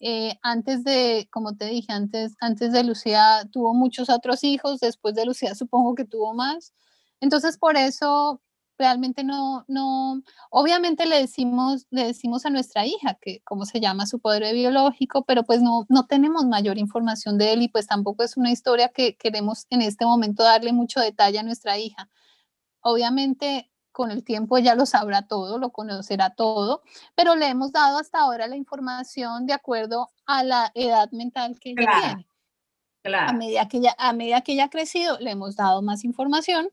Eh, antes de, como te dije, antes, antes de Lucía tuvo muchos otros hijos, después de Lucía supongo que tuvo más. Entonces, por eso realmente no, no, obviamente le decimos, le decimos a nuestra hija que cómo se llama su padre biológico, pero pues no, no tenemos mayor información de él y pues tampoco es una historia que queremos en este momento darle mucho detalle a nuestra hija. Obviamente con el tiempo ella lo sabrá todo, lo conocerá todo, pero le hemos dado hasta ahora la información de acuerdo a la edad mental que ella tiene. A, medida que ella, a medida que ella ha crecido, le hemos dado más información.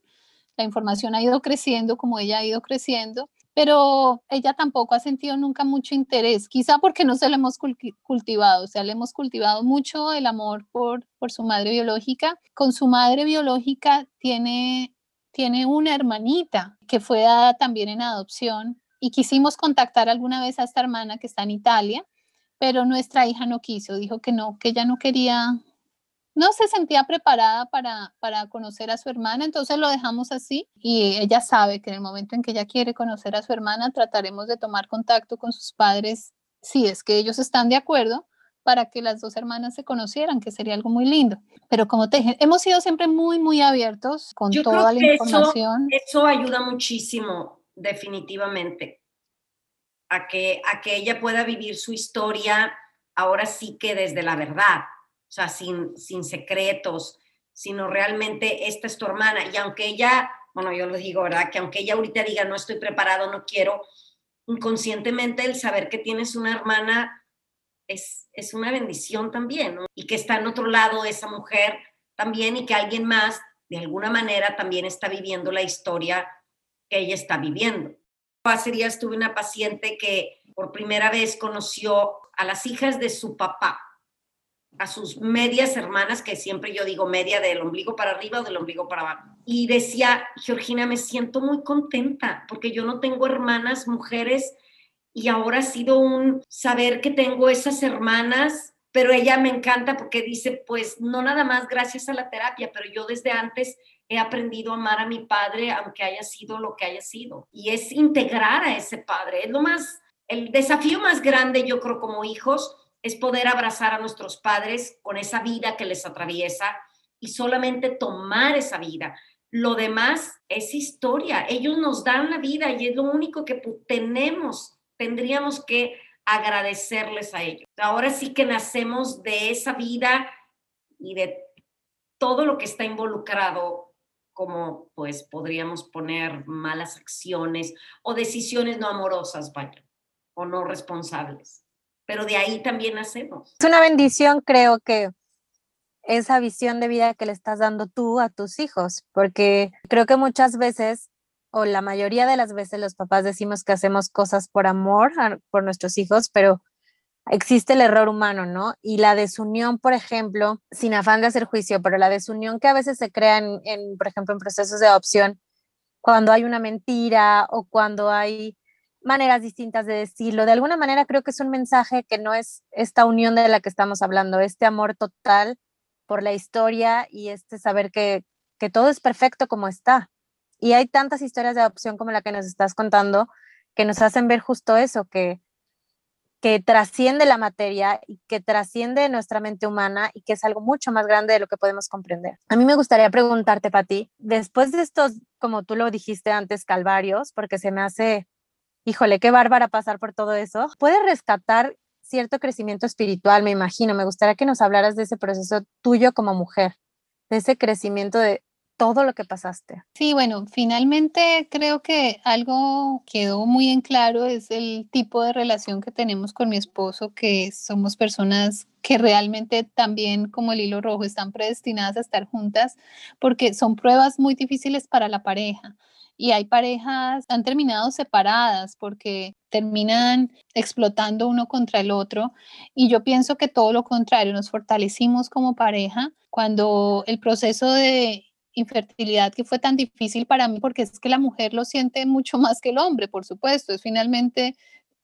La información ha ido creciendo como ella ha ido creciendo, pero ella tampoco ha sentido nunca mucho interés, quizá porque no se le hemos cultivado, o sea, le hemos cultivado mucho el amor por, por su madre biológica. Con su madre biológica tiene tiene una hermanita que fue dada también en adopción y quisimos contactar alguna vez a esta hermana que está en Italia, pero nuestra hija no quiso, dijo que no, que ella no quería, no se sentía preparada para, para conocer a su hermana, entonces lo dejamos así y ella sabe que en el momento en que ella quiere conocer a su hermana, trataremos de tomar contacto con sus padres si es que ellos están de acuerdo para que las dos hermanas se conocieran, que sería algo muy lindo. Pero como te dije, hemos sido siempre muy, muy abiertos con toda la información. Eso, ayuda muchísimo, definitivamente, a que, a que ella pueda vivir su historia ahora sí que desde la verdad, sea, sin, sin secretos, sino realmente esta es tu hermana. Y aunque ella, bueno, yo lo digo, ¿verdad? Que aunque ella ahorita diga, no estoy preparado, no quiero, inconscientemente el saber que tienes una hermana es, es una bendición también, ¿no? Y que está en otro lado esa mujer también y que alguien más, de alguna manera, también está viviendo la historia que ella está viviendo. Hace días tuve una paciente que por primera vez conoció a las hijas de su papá, a sus medias hermanas, que siempre yo digo media del ombligo para arriba o del ombligo para abajo. Y decía, Georgina, me siento muy contenta porque yo no tengo hermanas mujeres y ahora ha sido un saber que tengo esas hermanas, pero ella me encanta porque dice, pues no nada más gracias a la terapia, pero yo desde antes he aprendido a amar a mi padre, aunque haya sido lo que haya sido. Y es integrar a ese padre. Es lo más, el desafío más grande, yo creo, como hijos, es poder abrazar a nuestros padres con esa vida que les atraviesa y solamente tomar esa vida. Lo demás es historia. Ellos nos dan la vida y es lo único que tenemos tendríamos que agradecerles a ellos. Ahora sí que nacemos de esa vida y de todo lo que está involucrado, como pues podríamos poner malas acciones o decisiones no amorosas, vaya, o no responsables. Pero de ahí también nacemos. Es una bendición, creo que esa visión de vida que le estás dando tú a tus hijos, porque creo que muchas veces o la mayoría de las veces los papás decimos que hacemos cosas por amor por nuestros hijos, pero existe el error humano, ¿no? Y la desunión, por ejemplo, sin afán de hacer juicio, pero la desunión que a veces se crea en, por ejemplo, en procesos de adopción, cuando hay una mentira o cuando hay maneras distintas de decirlo, de alguna manera creo que es un mensaje que no es esta unión de la que estamos hablando, este amor total por la historia y este saber que, que todo es perfecto como está. Y hay tantas historias de adopción como la que nos estás contando que nos hacen ver justo eso, que, que trasciende la materia y que trasciende nuestra mente humana y que es algo mucho más grande de lo que podemos comprender. A mí me gustaría preguntarte, Pati, después de estos, como tú lo dijiste antes, calvarios, porque se me hace, híjole, qué bárbara pasar por todo eso, ¿puedes rescatar cierto crecimiento espiritual, me imagino? Me gustaría que nos hablaras de ese proceso tuyo como mujer, de ese crecimiento de, todo lo que pasaste. Sí, bueno, finalmente creo que algo quedó muy en claro es el tipo de relación que tenemos con mi esposo, que somos personas que realmente también como el hilo rojo están predestinadas a estar juntas porque son pruebas muy difíciles para la pareja. Y hay parejas, han terminado separadas porque terminan explotando uno contra el otro. Y yo pienso que todo lo contrario, nos fortalecimos como pareja cuando el proceso de infertilidad que fue tan difícil para mí, porque es que la mujer lo siente mucho más que el hombre, por supuesto, es finalmente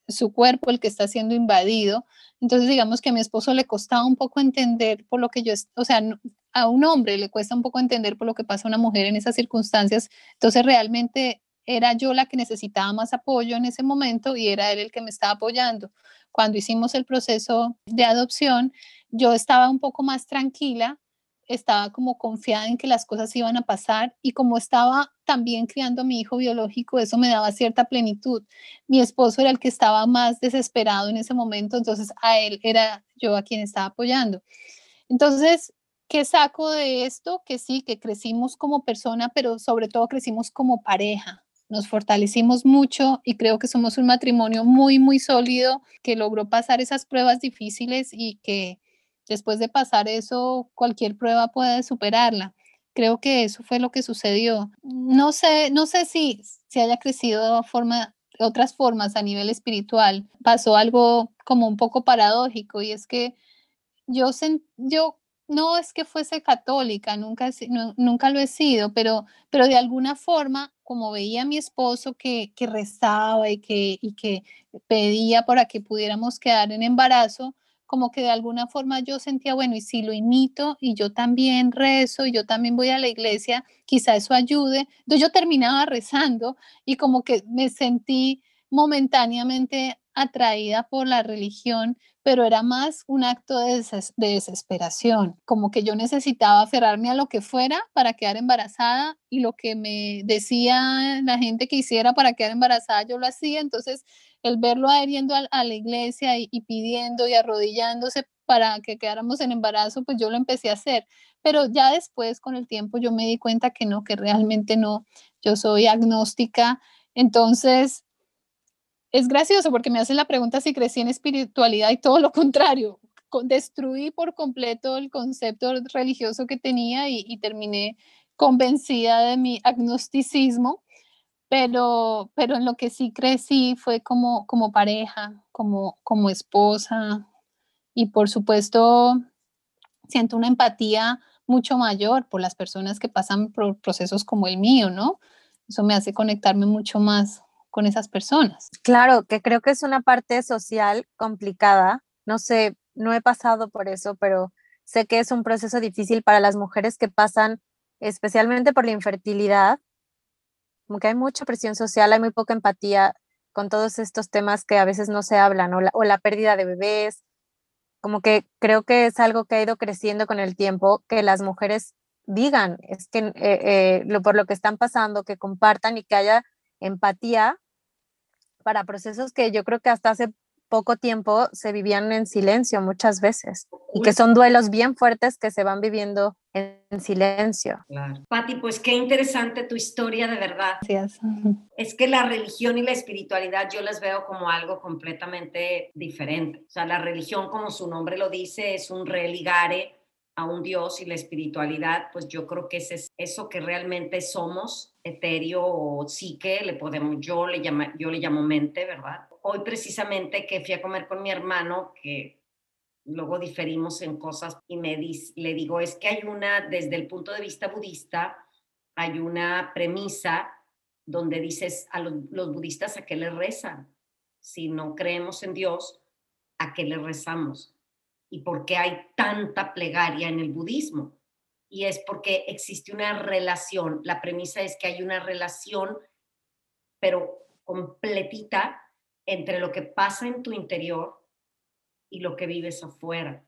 su cuerpo el que está siendo invadido. Entonces, digamos que a mi esposo le costaba un poco entender por lo que yo, o sea, a un hombre le cuesta un poco entender por lo que pasa a una mujer en esas circunstancias. Entonces, realmente era yo la que necesitaba más apoyo en ese momento y era él el que me estaba apoyando. Cuando hicimos el proceso de adopción, yo estaba un poco más tranquila, estaba como confiada en que las cosas iban a pasar y como estaba también criando a mi hijo biológico, eso me daba cierta plenitud. Mi esposo era el que estaba más desesperado en ese momento, entonces a él era yo a quien estaba apoyando. Entonces, ¿qué saco de esto? Que sí, que crecimos como persona, pero sobre todo crecimos como pareja. Nos fortalecimos mucho y creo que somos un matrimonio muy, muy sólido que logró pasar esas pruebas difíciles y que después de pasar eso, cualquier prueba puede superarla. Creo que eso fue lo que sucedió. No sé, no sé si, si haya crecido de forma, otras formas a nivel espiritual. Pasó algo como un poco paradójico y es que yo, yo no es que fuese católica, nunca, nunca lo he sido, pero, pero de alguna forma, como veía a mi esposo que, que rezaba y que, y que pedía para que pudiéramos quedar en embarazo, como que de alguna forma yo sentía, bueno, y si lo imito y yo también rezo y yo también voy a la iglesia, quizá eso ayude. Entonces yo terminaba rezando y como que me sentí momentáneamente atraída por la religión, pero era más un acto de, desesperación, como que yo necesitaba aferrarme a lo que fuera para quedar embarazada y lo que me decía la gente que hiciera para quedar embarazada, yo lo hacía, entonces el verlo adheriendo a, la iglesia y, pidiendo y arrodillándose para que quedáramos en embarazo, pues yo lo empecé a hacer. Pero ya después, con el tiempo, yo me di cuenta que no, que realmente no, yo soy agnóstica. Entonces, es gracioso porque me hacen la pregunta si crecí en espiritualidad y todo lo contrario. Destruí por completo el concepto religioso que tenía y, y terminé convencida de mi agnosticismo pero, pero en lo que sí crecí fue como, como pareja, como, como esposa y por supuesto siento una empatía mucho mayor por las personas que pasan por procesos como el mío, ¿no? Eso me hace conectarme mucho más con esas personas. Claro, que creo que es una parte social complicada. No sé, no he pasado por eso, pero sé que es un proceso difícil para las mujeres que pasan especialmente por la infertilidad como que hay mucha presión social, hay muy poca empatía con todos estos temas que a veces no se hablan, o la, pérdida de bebés, como que creo que es algo que ha ido creciendo con el tiempo, que las mujeres digan, es que eh, eh, lo, por lo que están pasando, que compartan y que haya empatía para procesos que yo creo que hasta hace poco tiempo se vivían en silencio muchas veces y que son duelos bien fuertes que se van viviendo en silencio. Claro. Patti, pues qué interesante tu historia de verdad. Gracias. Es que la religión y la espiritualidad yo las veo como algo completamente diferente. O sea, la religión, como su nombre lo dice, es un religare a un Dios y la espiritualidad, pues yo creo que es eso que realmente somos, etéreo o psique, le podemos, yo le, llamo, yo le llamo mente, ¿verdad? Hoy precisamente que fui a comer con mi hermano, que luego diferimos en cosas y me le digo, es que hay una, desde el punto de vista budista, hay una premisa donde dices a los, los budistas a qué le rezan. Si no creemos en Dios, ¿a qué le rezamos? Y por qué hay tanta plegaria en el budismo. Y es porque existe una relación. La premisa es que hay una relación, pero completita, entre lo que pasa en tu interior y lo que vives afuera.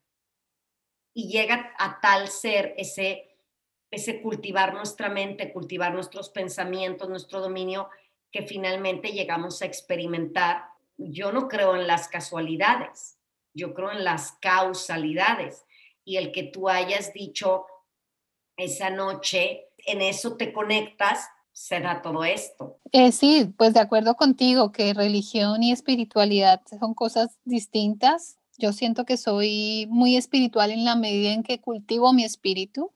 Y llega a tal ser ese, ese cultivar nuestra mente, cultivar nuestros pensamientos, nuestro dominio, que finalmente llegamos a experimentar. Yo no creo en las casualidades yo creo en las causalidades y el que tú hayas dicho esa noche, en eso te conectas, se da todo esto. Eh, sí, pues de acuerdo contigo que religión y espiritualidad son cosas distintas. Yo siento que soy muy espiritual en la medida en que cultivo mi espíritu,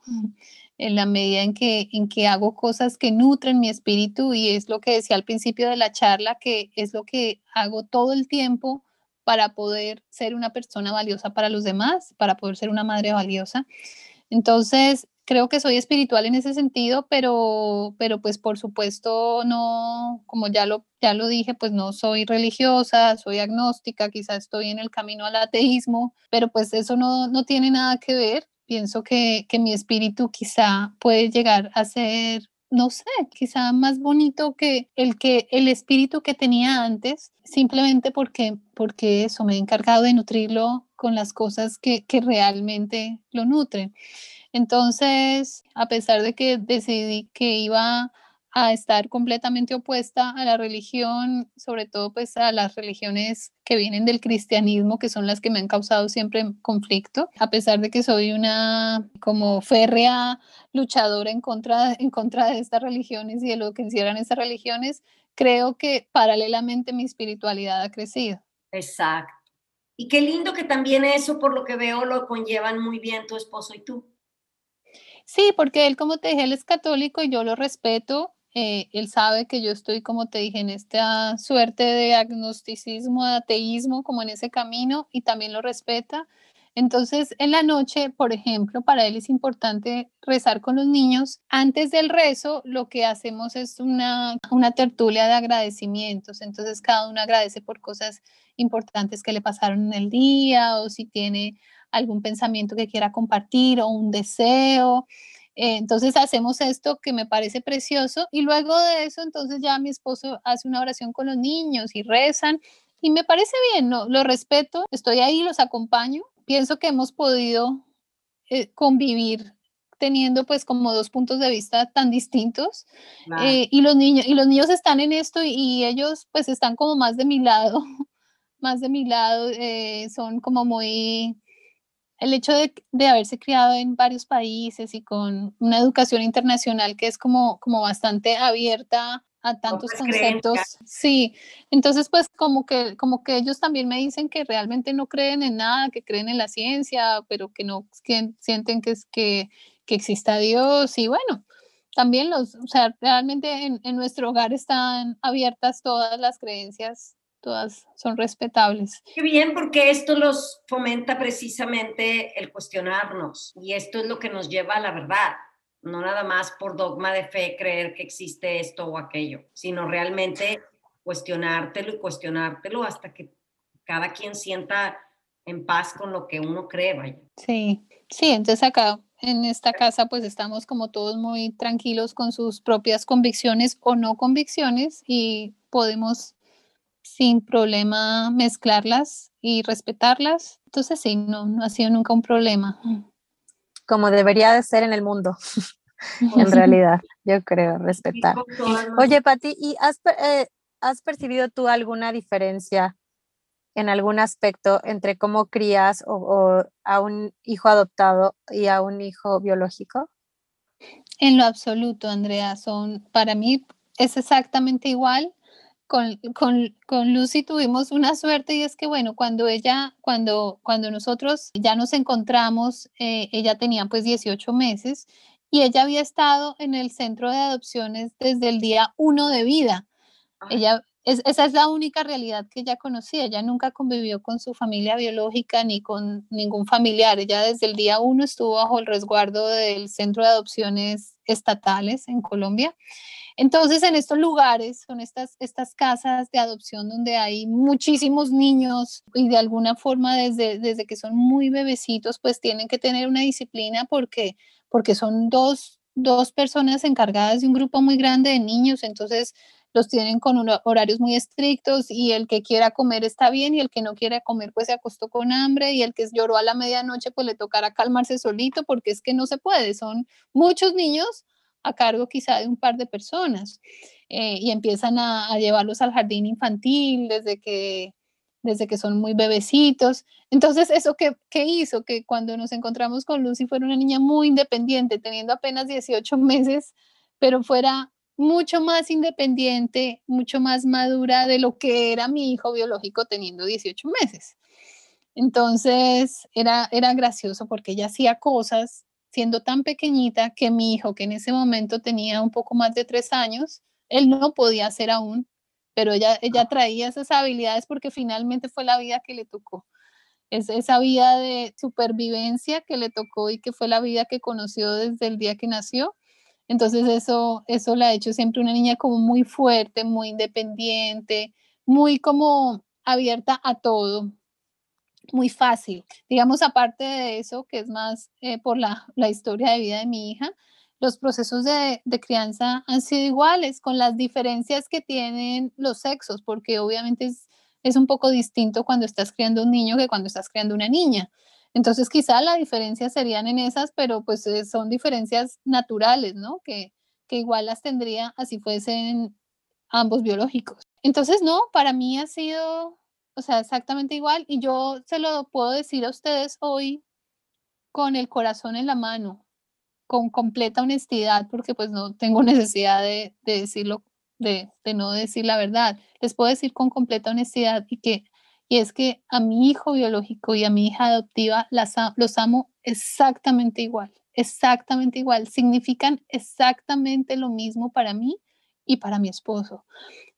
en la medida en que, en que hago cosas que nutren mi espíritu y es lo que decía al principio de la charla, que es lo que hago todo el tiempo para poder ser una persona valiosa para los demás, para poder ser una madre valiosa. Entonces, creo que soy espiritual en ese sentido, pero, pero pues por supuesto no, como ya lo, ya lo dije, pues no soy religiosa, soy agnóstica, quizás estoy en el camino al ateísmo, pero pues eso no, no tiene nada que ver. Pienso que, que mi espíritu quizá puede llegar a ser no sé, quizá más bonito que el que el espíritu que tenía antes, simplemente porque, porque eso me he encargado de nutrirlo con las cosas que, que realmente lo nutren. Entonces, a pesar de que decidí que iba a estar completamente opuesta a la religión, sobre todo pues a las religiones que vienen del cristianismo, que son las que me han causado siempre conflicto, a pesar de que soy una como férrea luchadora en contra, en contra de estas religiones y de lo que encierran estas religiones, creo que paralelamente mi espiritualidad ha crecido. Exacto. Y qué lindo que también eso, por lo que veo, lo conllevan muy bien tu esposo y tú. Sí, porque él, como te dije, él es católico y yo lo respeto eh, él sabe que yo estoy, como te dije, en esta suerte de agnosticismo, ateísmo, como en ese camino, y también lo respeta. Entonces, en la noche, por ejemplo, para él es importante rezar con los niños. Antes del rezo, lo que hacemos es una, una tertulia de agradecimientos. Entonces, cada uno agradece por cosas importantes que le pasaron en el día o si tiene algún pensamiento que quiera compartir o un deseo. Eh, entonces hacemos esto que me parece precioso y luego de eso entonces ya mi esposo hace una oración con los niños y rezan y me parece bien, ¿no? lo respeto, estoy ahí, los acompaño. Pienso que hemos podido eh, convivir teniendo pues como dos puntos de vista tan distintos eh, y los niños y los niños están en esto y, ellos pues están como más de mi lado más de mi lado son como muy el hecho de, de, haberse criado en varios países y con una educación internacional que es como, como bastante abierta a tantos conceptos. Sí, entonces pues como que, como que ellos también me dicen que realmente no creen en nada, que creen en la ciencia, pero que no que sienten que, es, que, que exista Dios y bueno, también los, o sea, realmente en, en nuestro hogar están abiertas todas las creencias todas son respetables. Qué bien, porque esto los fomenta precisamente el cuestionarnos y esto es lo que nos lleva a la verdad, no nada más por dogma de fe creer que existe esto o aquello, sino realmente cuestionártelo y cuestionártelo hasta que cada quien sienta en paz con lo que uno cree, vaya. Sí, sí, entonces acá en esta casa pues estamos como todos muy tranquilos con sus propias convicciones o no convicciones y podemos sin problema mezclarlas y respetarlas. Entonces sí, no, no ha sido nunca un problema. Como debería de ser en el mundo, en realidad, yo creo, respetar. Oye, Pati, ¿y has, eh, has percibido tú alguna diferencia en algún aspecto entre cómo crías o, a un hijo adoptado y a un hijo biológico? En lo absoluto, Andrea, son para mí es exactamente igual con, con, con, Lucy tuvimos una suerte y es que, bueno, cuando ella, cuando, cuando nosotros ya nos encontramos, eh, ella tenía pues 18 meses y ella había estado en el centro de adopciones desde el día uno de vida. Ella, esa es la única realidad que ella conocía. Ella nunca convivió con su familia biológica ni con ningún familiar. Ella desde el día uno estuvo bajo el resguardo del centro de adopciones estatales en Colombia. Entonces, en estos lugares, son estas, estas casas de adopción donde hay muchísimos niños y de alguna forma desde, desde que son muy bebecitos, pues tienen que tener una disciplina porque, porque son dos, dos personas encargadas de un grupo muy grande de niños, entonces los tienen con horarios muy estrictos y el que quiera comer está bien y el que no quiera comer pues se acostó con hambre y el que lloró a la medianoche pues le tocará calmarse solito porque es que no se puede, son muchos niños a cargo quizá de un par de personas eh, y empiezan a, llevarlos al jardín infantil desde que, desde que son muy bebecitos. Entonces, ¿eso qué, qué hizo? Que cuando nos encontramos con Lucy fuera una niña muy independiente, teniendo apenas 18 meses, pero fuera mucho más independiente, mucho más madura de lo que era mi hijo biológico teniendo 18 meses. Entonces era, era gracioso porque ella hacía cosas siendo tan pequeñita que mi hijo, que en ese momento tenía un poco más de tres años, él no podía hacer aún, pero ella, ella traía esas habilidades porque finalmente fue la vida que le tocó. Es esa vida de supervivencia que le tocó y que fue la vida que conoció desde el día que nació. Entonces eso, eso la ha hecho siempre una niña como muy fuerte, muy independiente, muy como abierta a todo muy fácil. Digamos, aparte de eso, que es más eh, por la, la, historia de vida de mi hija, los procesos de, de, crianza han sido iguales, con las diferencias que tienen los sexos, porque obviamente es, es un poco distinto cuando estás criando un niño que cuando estás criando una niña. Entonces quizá la diferencia serían en esas, pero pues eh, son diferencias naturales, ¿no? Que, que igual las tendría así fuesen ambos biológicos. Entonces, no, para mí ha sido, o sea, exactamente igual y yo se lo puedo decir a ustedes hoy con el corazón en la mano, con completa honestidad, porque pues no tengo necesidad de, de decirlo, de, de, no decir la verdad. Les puedo decir con completa honestidad y que y es que a mi hijo biológico y a mi hija adoptiva las, los amo exactamente igual, exactamente igual. Significan exactamente lo mismo para mí y para mi esposo.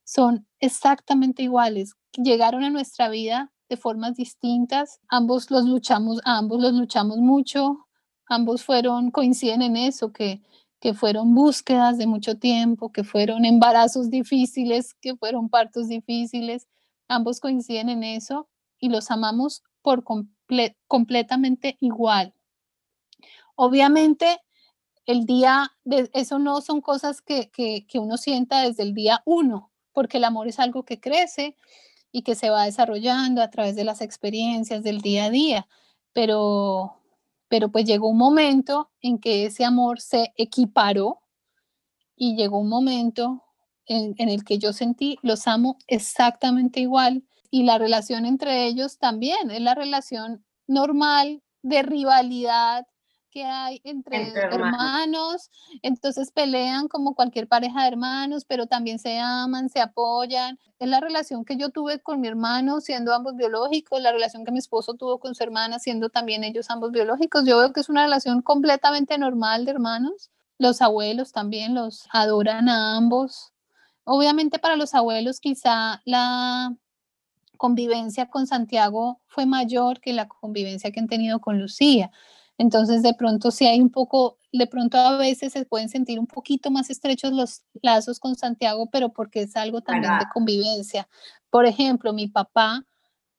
Son exactamente iguales. Llegaron a nuestra vida de formas distintas. Ambos los luchamos, ambos los luchamos mucho. Ambos fueron, coinciden en eso, que, que fueron búsquedas de mucho tiempo, que fueron embarazos difíciles, que fueron partos difíciles. Ambos coinciden en eso y los amamos por completamente igual. Obviamente, el día, de, eso no son cosas que, que, que uno sienta desde el día uno, porque el amor es algo que crece y que se va desarrollando a través de las experiencias del día a día, pero, pero pues llegó un momento en que ese amor se equiparó y llegó un momento en, en, el que yo sentí, los amo exactamente igual y la relación entre ellos también, es la relación normal de rivalidad, que hay entre, hermanos. entonces pelean como cualquier pareja de hermanos, pero también se aman, se apoyan. Es la relación que yo tuve con mi hermano, siendo ambos biológicos, la relación que mi esposo tuvo con su hermana, siendo también ellos ambos biológicos. Yo veo que es una relación completamente normal de hermanos. Los abuelos también los adoran a ambos. Obviamente para los abuelos quizá la convivencia con Santiago fue mayor que la convivencia que han tenido con Lucía entonces, de pronto, si hay un poco, de pronto a veces se pueden sentir un poquito más estrechos los lazos con Santiago, pero porque es algo también de convivencia. Por ejemplo, mi papá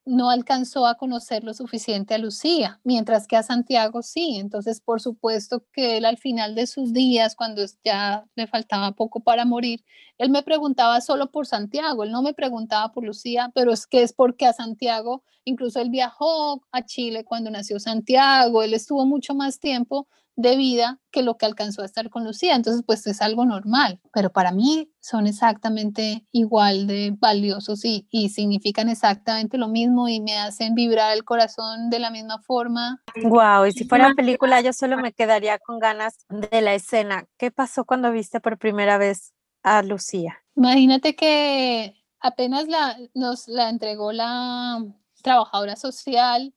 no alcanzó a conocer lo suficiente a Lucía, mientras que a Santiago sí. Entonces, por supuesto que él al final de sus días, cuando ya le faltaba poco para morir, él me preguntaba solo por Santiago, él no me preguntaba por Lucía, pero es que es porque a Santiago, incluso él viajó a Chile cuando nació Santiago, él estuvo mucho más tiempo de vida que lo que alcanzó a estar con Lucía. Entonces, pues es algo normal, pero para mí son exactamente igual de valiosos y, y significan exactamente lo mismo y me hacen vibrar el corazón de la misma forma. Wow, y si fuera película yo solo me quedaría con ganas de la escena. ¿Qué pasó cuando viste por primera vez a Lucía? Imagínate que apenas la, nos la entregó la trabajadora social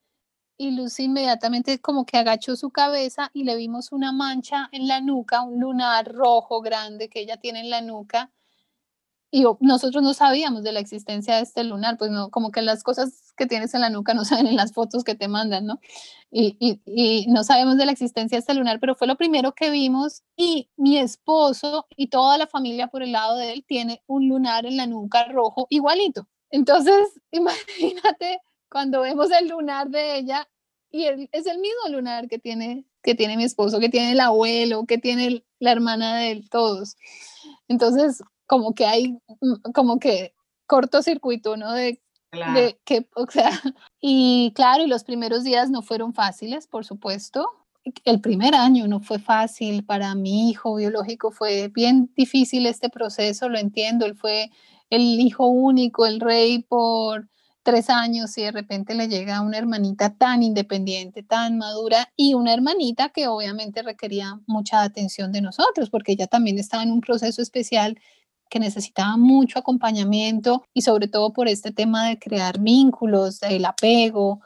y Lucy inmediatamente como que agachó su cabeza y le vimos una mancha en la nuca, un lunar rojo grande que ella tiene en la nuca. Y nosotros no sabíamos de la existencia de este lunar, pues no, como que las cosas que tienes en la nuca no saben en las fotos que te mandan, ¿no? Y, y, no sabemos de la existencia de este lunar, pero fue lo primero que vimos y mi esposo y toda la familia por el lado de él tiene un lunar en la nuca rojo igualito. Entonces, imagínate cuando vemos el lunar de ella y es el mismo lunar que tiene, que tiene mi esposo, que tiene el abuelo, que tiene la hermana de él, todos. Entonces, como que hay, mm, como que cortocircuito, ¿no? De, de que, o sea, y claro, y los primeros días no fueron fáciles, por supuesto. El primer año no fue fácil para mi hijo biológico, fue bien difícil este proceso, lo entiendo, él fue el hijo único, el rey por tres años y de repente le llega una hermanita tan independiente, tan madura y una hermanita que obviamente requería mucha atención de nosotros porque ella también estaba en un proceso especial que necesitaba mucho acompañamiento y sobre todo por este tema de crear vínculos, del apego.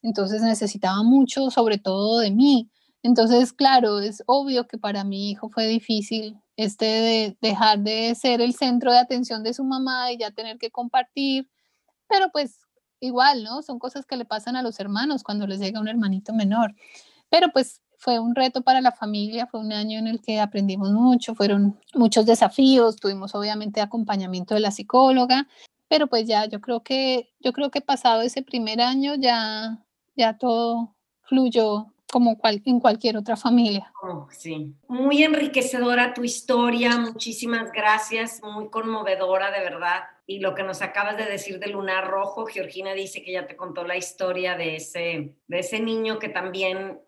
Entonces necesitaba mucho, sobre todo de mí. Entonces, claro, es obvio que para mi hijo fue difícil este de dejar de ser el centro de atención de su mamá y ya tener que compartir pero pues igual, ¿no? Son cosas que le pasan a los hermanos cuando les llega un hermanito menor. Pero pues fue un reto para la familia, fue un año en el que aprendimos mucho, fueron muchos desafíos, tuvimos obviamente acompañamiento de la psicóloga, pero pues ya yo creo que yo creo que pasado ese primer año ya ya todo fluyó como cual, en cualquier otra familia. Oh, sí, muy enriquecedora tu historia, muchísimas gracias, muy conmovedora de verdad. Y lo que nos acabas de decir de Lunar Rojo, Georgina dice que ya te contó la historia de ese, de ese niño que también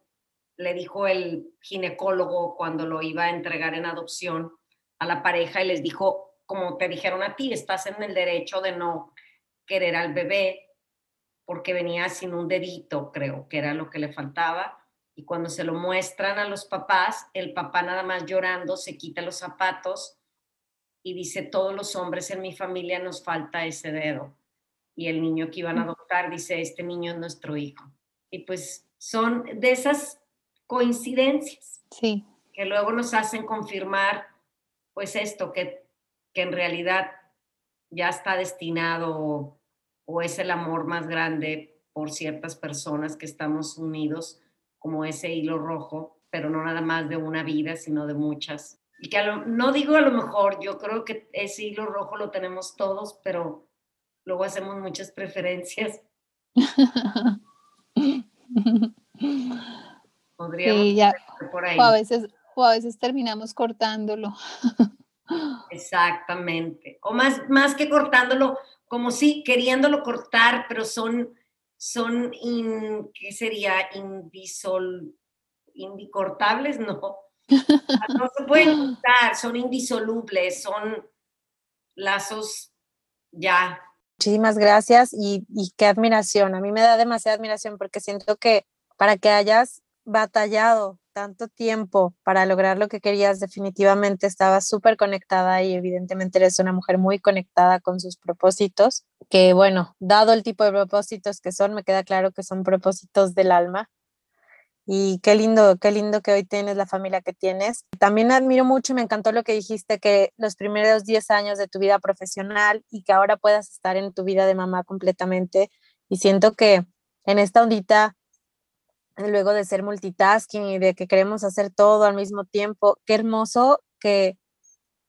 le dijo el ginecólogo cuando lo iba a entregar en adopción a la pareja y les dijo, como te dijeron a ti, estás en el derecho de no querer al bebé porque venía sin un dedito, creo que era lo que le faltaba y cuando se lo muestran a los papás, el papá nada más llorando se quita los zapatos y dice, todos los hombres en mi familia nos falta ese dedo. Y el niño que iban a adoptar dice, este niño es nuestro hijo. Y pues son de esas coincidencias sí. que luego nos hacen confirmar, pues esto, que, que en realidad ya está destinado o es el amor más grande por ciertas personas que estamos unidos como ese hilo rojo, pero no nada más de una vida, sino de muchas. Y que no digo a lo mejor, yo creo que ese hilo rojo lo tenemos todos, pero luego hacemos muchas preferencias. Podríamos por ahí. O a veces, o a veces terminamos cortándolo. Exactamente. O más, más que cortándolo, como si queriéndolo cortar, pero son son, ¿qué sería? Indisol, indicortables, no. No se pueden cortar, son indisolubles, son lazos ya. Muchísimas gracias y, y qué admiración. A mí me da demasiada admiración porque siento que para que hayas batallado tanto tiempo para lograr lo que querías, definitivamente estabas súper conectada y evidentemente eres una mujer muy conectada con sus propósitos, que bueno, dado el tipo de propósitos que son, me queda claro que son propósitos del alma. Y qué lindo, qué lindo que hoy tienes la familia que tienes. También admiro mucho me encantó lo que dijiste, que los primeros 10 años de tu vida profesional y que ahora puedas estar en tu vida de mamá completamente. Y siento que en esta ondita luego de ser multitasking y de que queremos hacer todo al mismo tiempo. Qué hermoso que,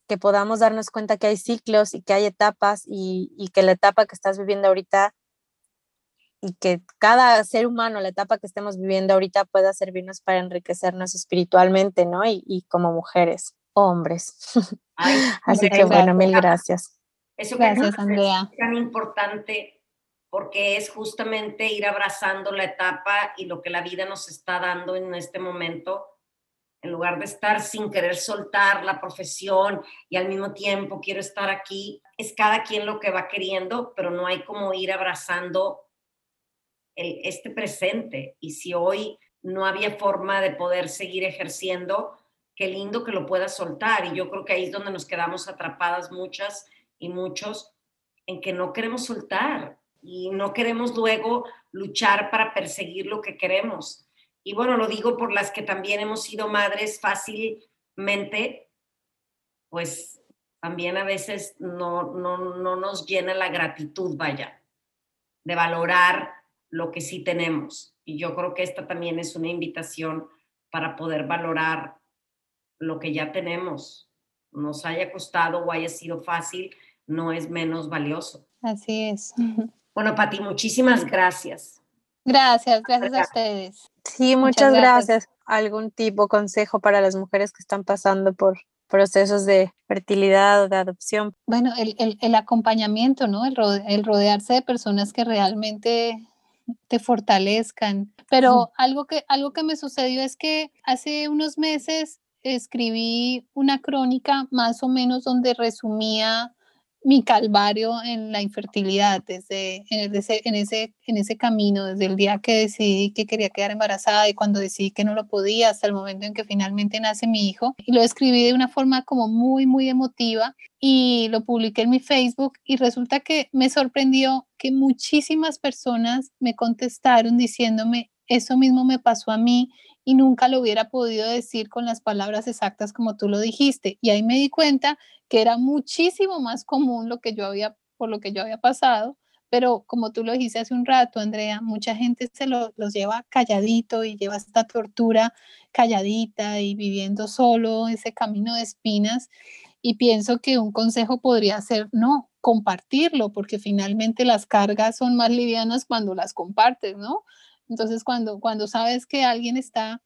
que podamos darnos cuenta que hay ciclos y que hay etapas y, y, que la etapa que estás viviendo ahorita y que cada ser humano, la etapa que estemos viviendo ahorita pueda servirnos para enriquecernos espiritualmente, ¿no? Y, y como mujeres, hombres. Así que bueno, mil gracias. Eso que gracias, Andrea. Es tan importante porque es justamente ir abrazando la etapa y lo que la vida nos está dando en este momento, en lugar de estar sin querer soltar la profesión y al mismo tiempo quiero estar aquí, es cada quien lo que va queriendo, pero no hay como ir abrazando el, este presente. Y si hoy no había forma de poder seguir ejerciendo, qué lindo que lo puedas soltar. Y yo creo que ahí es donde nos quedamos atrapadas muchas y muchos en que no queremos soltar y no queremos luego luchar para perseguir lo que queremos. Y bueno, lo digo por las que también hemos sido madres fácilmente, pues también a veces no, no, no nos llena la gratitud, vaya, de valorar lo que sí tenemos. Y yo creo que esta también es una invitación para poder valorar lo que ya tenemos. Nos haya costado o haya sido fácil, no es menos valioso. Así es. Bueno, Pati, muchísimas gracias. Gracias, gracias a ustedes. Sí, muchas, gracias. ¿Algún tipo de consejo para las mujeres que están pasando por procesos de fertilidad o de adopción? Bueno, el, acompañamiento, ¿no? El, el, rodearse de personas que realmente te fortalezcan. Pero algo, que, algo que me sucedió es que hace unos meses escribí una crónica más o menos donde resumía mi calvario en la infertilidad, desde en, ese, en, ese, en ese camino, desde el día que decidí que quería quedar embarazada y cuando decidí que no lo podía, hasta el momento en que finalmente nace mi hijo. Y lo escribí de una forma como muy, muy emotiva y lo publiqué en mi Facebook y resulta que me sorprendió que muchísimas personas me contestaron diciéndome, eso mismo me pasó a mí y nunca lo hubiera podido decir con las palabras exactas como tú lo dijiste. Y ahí me di cuenta que era muchísimo más común lo que yo había, por lo que yo había pasado, pero como tú lo dijiste hace un rato, Andrea, mucha gente se lo, los lleva calladito y lleva esta tortura calladita y viviendo solo ese camino de espinas. Y pienso que un consejo podría ser, no, compartirlo, porque finalmente las cargas son más livianas cuando las compartes, ¿no? Entonces, cuando, cuando sabes que alguien está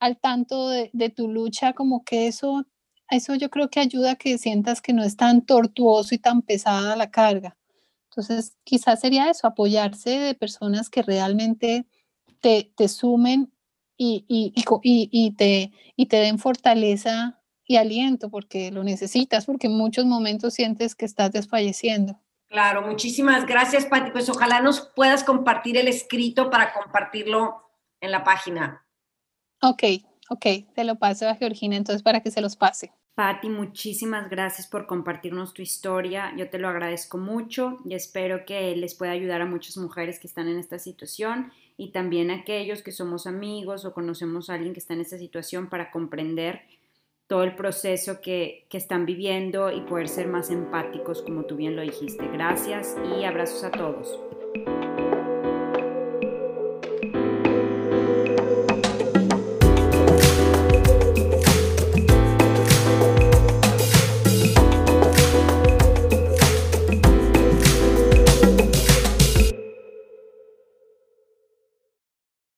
al tanto de, tu lucha, como que eso, eso yo creo que ayuda a que sientas que no es tan tortuoso y tan pesada la carga. Entonces, quizás sería eso, apoyarse de personas que realmente te, te sumen y, y, y, y, te, y te den fortaleza y aliento porque lo necesitas, porque en muchos momentos sientes que estás desfalleciendo. Claro, muchísimas gracias, Pati. Pues ojalá nos puedas compartir el escrito para compartirlo en la página. Ok, ok, te lo paso a Georgina entonces para que se los pase. Patti, muchísimas gracias por compartirnos tu historia. Yo te lo agradezco mucho y espero que les pueda ayudar a muchas mujeres que están en esta situación y también a aquellos que somos amigos o conocemos a alguien que está en esta situación para comprender todo el proceso que, que están viviendo y poder ser más empáticos como tú bien lo dijiste. Gracias y abrazos a todos.